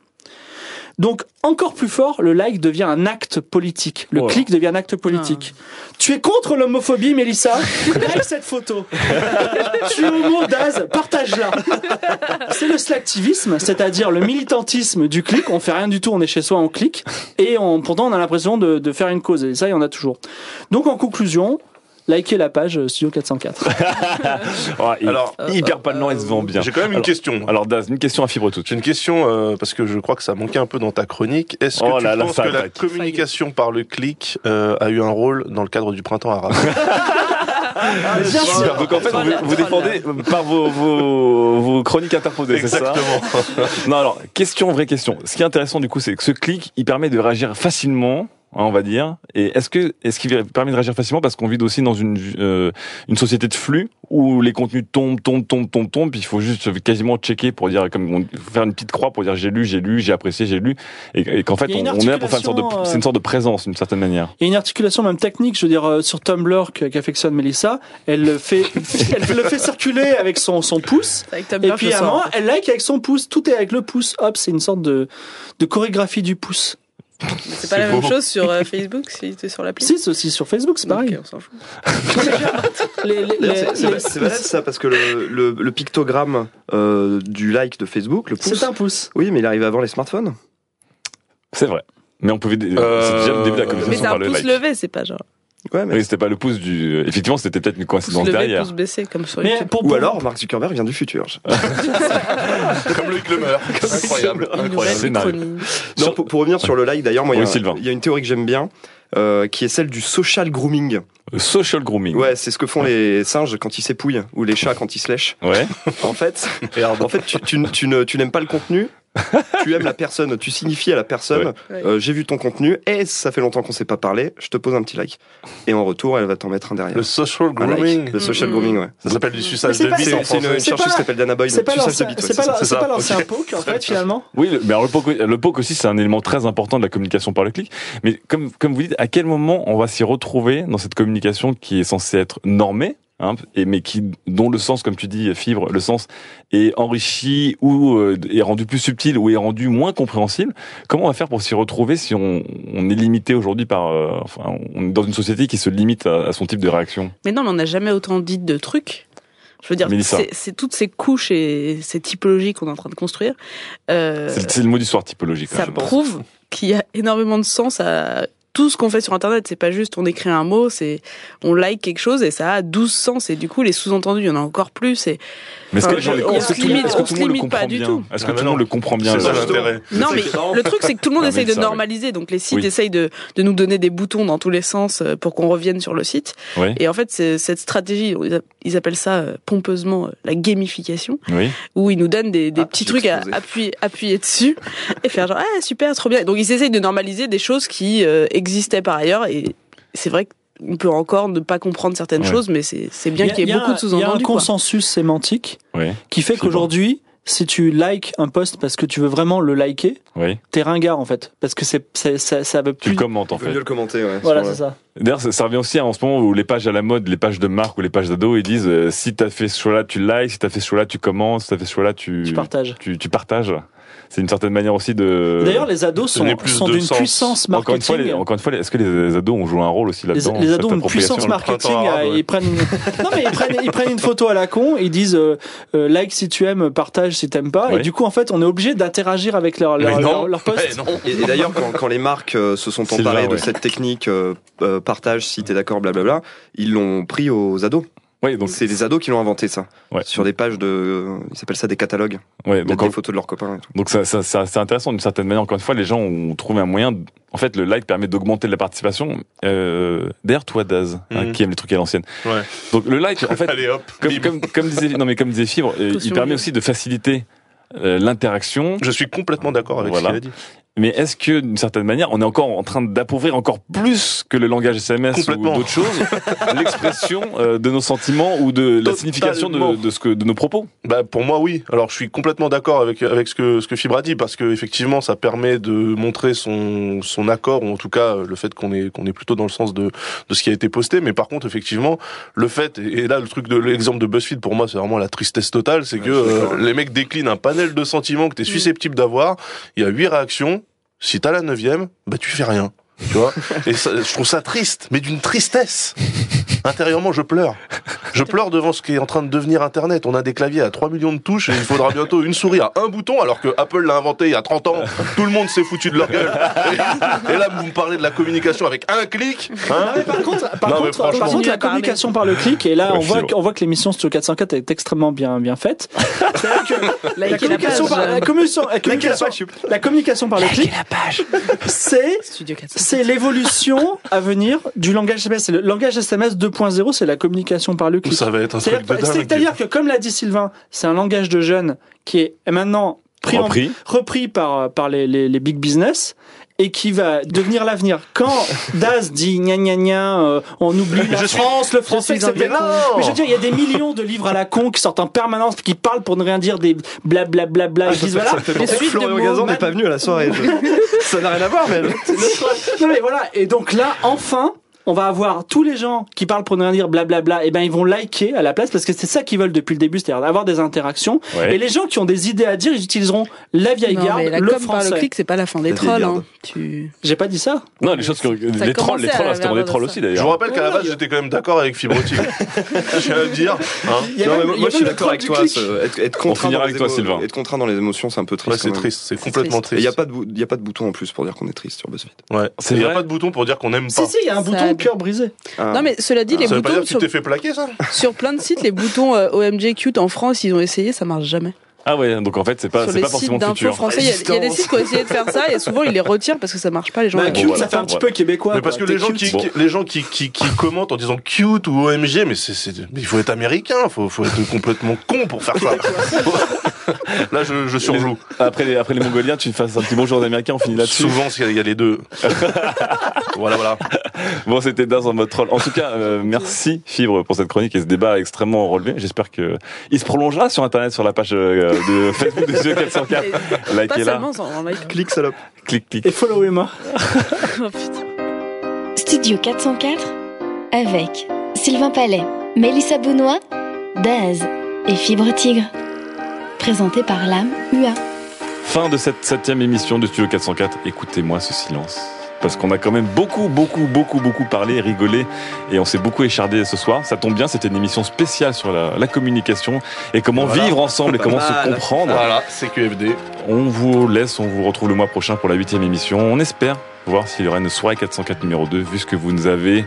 Donc encore plus fort, le like devient un acte politique. Le Oh. clic devient un acte politique. Tu es contre l'homophobie, Mélissa Like cette photo. tu es homo, Daz Partage-la. C'est le slacktivisme, c'est-à-dire le militantisme du clic. On fait rien du tout, on est chez soi, on clique. Et on, pourtant, on a l'impression de, de faire une cause. Et ça, il y en a toujours. Donc en conclusion, likez la page euh, Studio 404. Ouais, il- Alors, hyper palement, il se vend bien. J'ai quand même une Alors- question. Alors, Daz, une question à fibre toute. J'ai une question euh, parce que je crois que ça manquait un peu dans ta chronique. Est-ce que Oh tu là penses que la communication par le clic euh, a eu un rôle dans le cadre du printemps arabe? Bien sûr. Donc en fait, vous, vous défendez par vos, vos, vos chroniques interposées, c'est ça Exactement. Non, alors, question, vraie question. Ce qui est intéressant du coup, c'est que ce clic, il permet de réagir facilement hein, on va dire. Et est-ce que est-ce qu'il permet de réagir facilement parce qu'on vit aussi dans une euh, une société de flux où les contenus tombent, tombent, tombent, tombent, tombent, puis il faut juste quasiment checker pour dire comme on- faire une petite croix pour dire j'ai lu, j'ai lu, j'ai apprécié, j'ai lu, et, et qu'en fait on, est là pour faire une sorte de c'est une sorte de présence d'une certaine manière. Il y a une articulation même technique, je veux dire, euh, sur Tumblr qu'affectionne Mélissa. Elle le fait, elle le fait circuler avec son, son pouce. Avec Tumblr, Et puis à un moment, elle like avec son pouce. Tout est avec le pouce. Hop, c'est une sorte de, de chorégraphie du pouce. C'est pas la même chose sur euh, Facebook si tu es sur l'appli Si, c'est aussi sur Facebook, c'est pareil. Ok, on s'en fout. Les- les- D'ailleurs, c'est- les- valable ça parce que le, le, le pictogramme euh, du like de Facebook, le pouce. C'est un pouce. Oui, mais il arrive avant les smartphones. C'est vrai. Mais on pouvait. C'est déjà le début de la Mais communication c'est par un le pouce like. levé, c'est pas genre Ouais, mais Oui, c'était pas le pouce du. Effectivement, c'était peut-être une pouce coïncidence levé, derrière. pouce baissé comme sur Mais pour, Ou pour- alors, Mark Zuckerberg vient du futur. Comme Loïc Lemer. Incroyable. Incroyable. Non, pour, pour revenir sur le like, d'ailleurs, moi, il y a- Oui, Sylvain. il y, a une théorie que j'aime bien, euh, qui est celle du social grooming. Le social grooming. Ouais, c'est ce que font les singes quand ils s'épouillent, ou les chats quand ils se lèchent. Ouais. En fait, en fait, tu, tu, tu ne- tu n'aimes pas le contenu, tu aimes la personne, tu signifies à la personne, Ouais. euh, j'ai vu ton contenu, et ça fait longtemps qu'on s'est pas parlé, je te pose un petit like. Et en retour, elle va t'en mettre un derrière. Le social Un like. grooming. Le social grooming, ouais. Ça s'appelle du suçage de bite C'est en c'est une, une chercheuse qui s'appelle Dana Boyd. c'est pas bite, ouais, Ok. poke, en fait, finalement. Oui, le- mais alors le poke, le poke aussi, c'est un élément très important de la communication par le clic. Mais comme, comme vous dites, à quel moment on va s'y retrouver dans cette communication qui est censée être normée, hein, et, mais qui, dont le sens, comme tu dis, fibre, le sens est enrichi ou euh, est rendu plus subtil ou est rendu moins compréhensible. Comment on va faire pour s'y retrouver si on, on est limité aujourd'hui par, euh, enfin, on est dans une société qui se limite à, à son type de réaction? Mais non, mais on n'a jamais autant dit de trucs. Je veux dire, c'est toutes ces couches et ces typologies qu'on est en train de construire. Euh, C'est le mot d'histoire typologique. hein, ça je prouve qu'il y a énormément de sens à tout ce qu'on fait sur internet c'est pas juste on écrit un mot c'est on like quelque chose et ça a 12 sens. Et du coup les sous-entendus il y en a encore plus. Et Mais est-ce que, les gens est-ce que monde- limite- est-ce que on tout se le monde le limite pas comprend du bien tout. Est-ce que Ah, tout le monde le comprend bien C'est ça là l'intérêt. non mais le truc c'est que tout le monde essaye de normaliser donc les sites Oui. essayent de, de nous donner des boutons dans tous les sens euh, pour qu'on revienne sur le site Oui. et en fait c'est cette stratégie ils appellent ça euh, pompeusement euh, la gamification Oui. où ils nous donnent des, des Ah, petits trucs à appuyer, appuyer dessus et faire genre ah super trop bien. Donc ils essayent de normaliser des choses qui euh, existaient par ailleurs et c'est vrai qu'on peut encore ne pas comprendre certaines Ouais. choses, mais c'est bien qu'il y ait y a beaucoup un- de Il y a un sous-entendus. quoi. consensus sémantique qui fait qu'aujourd'hui, si tu likes un post parce que tu veux vraiment le liker, Oui. t'es ringard en fait. Parce que c'est, ça, ça veut Tu plus. le commentes en fait. mieux le commenter, ouais. Voilà, c'est ça. D'ailleurs, ça, ça revient aussi en ce moment où les pages à la mode, les pages de marque ou les pages d'ado, ils disent euh, si t'as fait ce choix-là, tu likes, si t'as fait ce choix-là, tu commentes, si t'as fait ce choix-là, tu, Tu partages. tu, tu partages. C'est une certaine manière aussi de. D'ailleurs, les ados sont, sont d'une puissance encore une marketing. fois, les- encore une fois, est-ce que les ados ont joué un rôle aussi là-dedans les ados ont une appropriation puissance marketing. arabe, euh, ouais. Ils prennent, une- non mais ils prennent, ils prennent une photo à la con. Ils disent euh, euh, like si tu aimes, partage si t'aimes pas. Et du coup, en fait, on est obligé d'interagir avec leur leur, Mais non. leur, leur post. Ouais, non. Et, et d'ailleurs, quand, quand les marques euh, se sont emparées de ouais. cette technique euh, euh, partage, si t'es d'accord, blablabla, ils l'ont pris aux ados. Oui, donc C'est les ados qui l'ont inventé ça. Ouais. Sur des pages de, euh, ils appellent ça des catalogues. ouais, donc des en- photos de leurs copains. Et tout. Donc ça, ça, ça- c'est intéressant d'une certaine manière. Encore une fois, les gens ont trouvé un moyen. de- En fait, le like permet d'augmenter la participation. Euh, D'ailleurs, toi, Daz, hein, Mhm. qui aime les trucs à l'ancienne. Ouais. Donc le like, en fait, Allez hop. comme, comme, comme disait, non mais comme disait Fibre, euh, il permet aussi de faciliter euh, l'interaction. Je suis complètement d'accord avec Voilà. ce qu'il a dit. Mais est-ce que d'une certaine manière, on est encore en train d'appauvrir encore plus que le langage SMS ou Complètement. d'autres choses l'expression euh, de nos sentiments ou de la signification de, de ce que de nos propos? Bah pour moi oui. Alors je suis complètement d'accord avec avec ce que ce que Fibre a dit parce que effectivement ça permet de montrer son son accord ou en tout cas euh, le fait qu'on est qu'on est plutôt dans le sens de de ce qui a été posté. Mais par contre effectivement le fait et là le truc de l'exemple de BuzzFeed pour moi c'est vraiment la tristesse totale, c'est que euh, les mecs déclinent un panel de sentiments que t'es susceptible d'avoir. Il y a huit réactions. Si t'as la neuvième, bah tu fais rien. Tu vois? Et ça, je trouve ça triste, mais d'une tristesse. Intérieurement, je pleure. Je pleure devant ce qui est en train de devenir Internet. On a des claviers à 3 millions de touches et il faudra bientôt une souris à un bouton alors que Apple l'a inventé il y a 30 ans. Tout le monde s'est foutu de leur gueule. Et, et là, vous me parlez de la communication avec un clic. Hein Non, mais par contre, par Non, mais contre, par franchement- contre, la communication par le clic, et là, on voit, fibre. on voit que l'émission Studio 404 est extrêmement bien, bien faite. La communication, par, la communication, par le clic, c'est, Studio 400. c'est l'évolution à venir du langage SMS. Le langage SMS 2.0, c'est la communication par le Ça va être un truc de C'est-à-dire dingue. c'est-à-dire que, comme l'a dit Sylvain, c'est un langage de jeunes qui est maintenant pris en- Repris. repris par, par les, les, les big business. et qui va devenir l'avenir. Quand Daz dit gna gna gna, euh, on oublie la Je suis- France, le français, etc. Mais je veux dire, il y a des millions de livres à la con qui sortent en permanence, qui parlent pour ne rien dire, des blablabla, bla, Ah, voilà. que suites de Florian Gazan n'est pas venu à la soirée. Je- ça n'a rien à voir, mais. non mais voilà, et donc là, enfin, on va avoir tous les gens qui parlent pour ne rien dire blablabla, et ben ils vont liker à la place parce que c'est ça qu'ils veulent depuis le début, c'est-à-dire avoir des interactions. Ouais. Et les gens qui ont des idées à dire, ils utiliseront la vieille Non, garde, mais la le com par français. le clic, c'est pas la fin des trolls. Hein. Tu... J'ai pas dit ça. Non, les choses que les trolls, les trolls, la c'était des trolls aussi d'ailleurs. Je vous rappelle qu'à la base, j'étais quand même d'accord avec Fibre Tigre. Je à le dire. hein. Non, mais moi, je suis d'accord avec toi. Être, être On contraint avec les toi, Sylvain. Être contraint dans les émotions, c'est un peu triste. Ouais, c'est triste, c'est complètement triste. Il n'y a, pas de bou- y a pas de bouton en plus pour dire qu'on est triste sur BuzzFeed. Ouais. C'est Il n'y a pas de bouton pour dire qu'on aime pas. Si si, il y a un bouton cœur brisé. Ah. Non, mais cela dit, les ça veut pas boutons dire que tu sur, t'es fait plaquer ça? sur plein de sites, les boutons euh, OMG cute en France, ils ont essayé, ça marche jamais. Ah ouais, donc en fait, c'est pas, sur c'est les pas forcément sites d'infos futur. français, il y, a- il y a des sites qui ont essayé de faire ça et souvent ils les retirent parce que ça marche pas, les gens. Bah, cute, ça fait un petit peu québécois. Mais parce que quoi. les T'es gens, cute. qui, qui- les gens qui, qui, qui commentent en disant cute ou OMG, mais c'est, c'est, mais il faut être américain, faut, faut être complètement con pour faire ça. Là, je, je surjoue. Après les, après les Mongoliens, tu fasses un petit bonjour aux Américains, on finit là-dessus. Souvent, il y a- il y a les deux. voilà, voilà. Bon, c'était Daz en mode troll. En tout cas, euh, merci Fibre pour cette chronique et ce débat extrêmement relevé. J'espère que il se prolongera sur Internet, sur la page euh, de Facebook de Studio 404. Pas Likez-la. like. Clique, salope. Clic, clic. Et follow Emma. Oh, putain. Studio 404 avec Sylvain Palais, Mélissa Benoît, Daz et Fibre Tigre. Présenté par l'âme UA. Fin de cette septième émission de Studio 404. Écoutez-moi ce silence. Parce qu'on a quand même beaucoup, beaucoup, beaucoup, beaucoup parlé, rigolé, et on s'est beaucoup échardé ce soir. Ça tombe bien, c'était une émission spéciale sur la, la communication et comment Voilà. vivre ensemble et comment mal. se comprendre. Voilà, c'est QFD. On vous laisse, on vous retrouve le mois prochain pour la huitième émission. On espère voir s'il y aura une soirée 404 numéro 2, vu ce que vous nous avez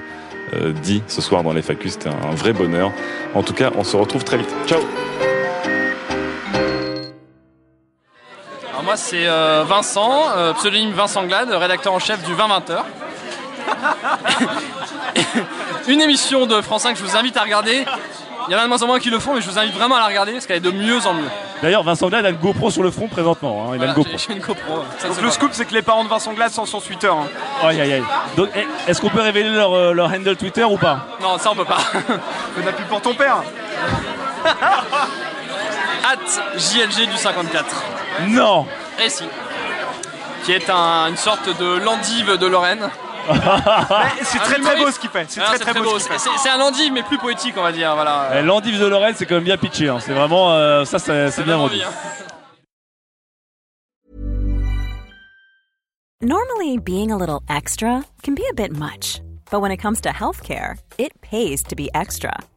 euh, dit ce soir dans les FAQ. C'était un vrai bonheur. En tout cas, on se retrouve très vite. Ciao Alors moi c'est euh, Vincent, euh, pseudonyme Vincent Glade, rédacteur en chef du 20-20h. Une émission de France 5 que je vous invite à regarder. Il y en a de moins en moins qui le font, mais je vous invite vraiment à la regarder parce qu'elle est de mieux en mieux. D'ailleurs, Vincent Glade a une GoPro sur le front présentement. hein, Il a Voilà, une GoPro. j'ai- j'ai une GoPro. Ça, Donc c'est le pas scoop, c'est que les parents de Vincent Glace sont sur Twitter. hein. Aïe aïe aïe. Donc, eh, est-ce qu'on peut révéler leur, euh, leur handle Twitter ou pas? Non, ça on peut pas. Fais de la pub pour ton père. At JLG du 54. Non Et si. Qui est un- une sorte de l'endive de Lorraine. Mais c'est très très beau ce qu'il fait. C'est Ah, très très beau. ce C'est qu'il fait. c'est- c'est un endive mais plus poétique on va dire. Voilà. Eh, L'endive de Lorraine, c'est quand même bien pitché. hein. C'est vraiment. euh, ça, c'est bien envie, hein. Normally, being a little extra can be a bit much, but when it comes to healthcare, it pays to be extra.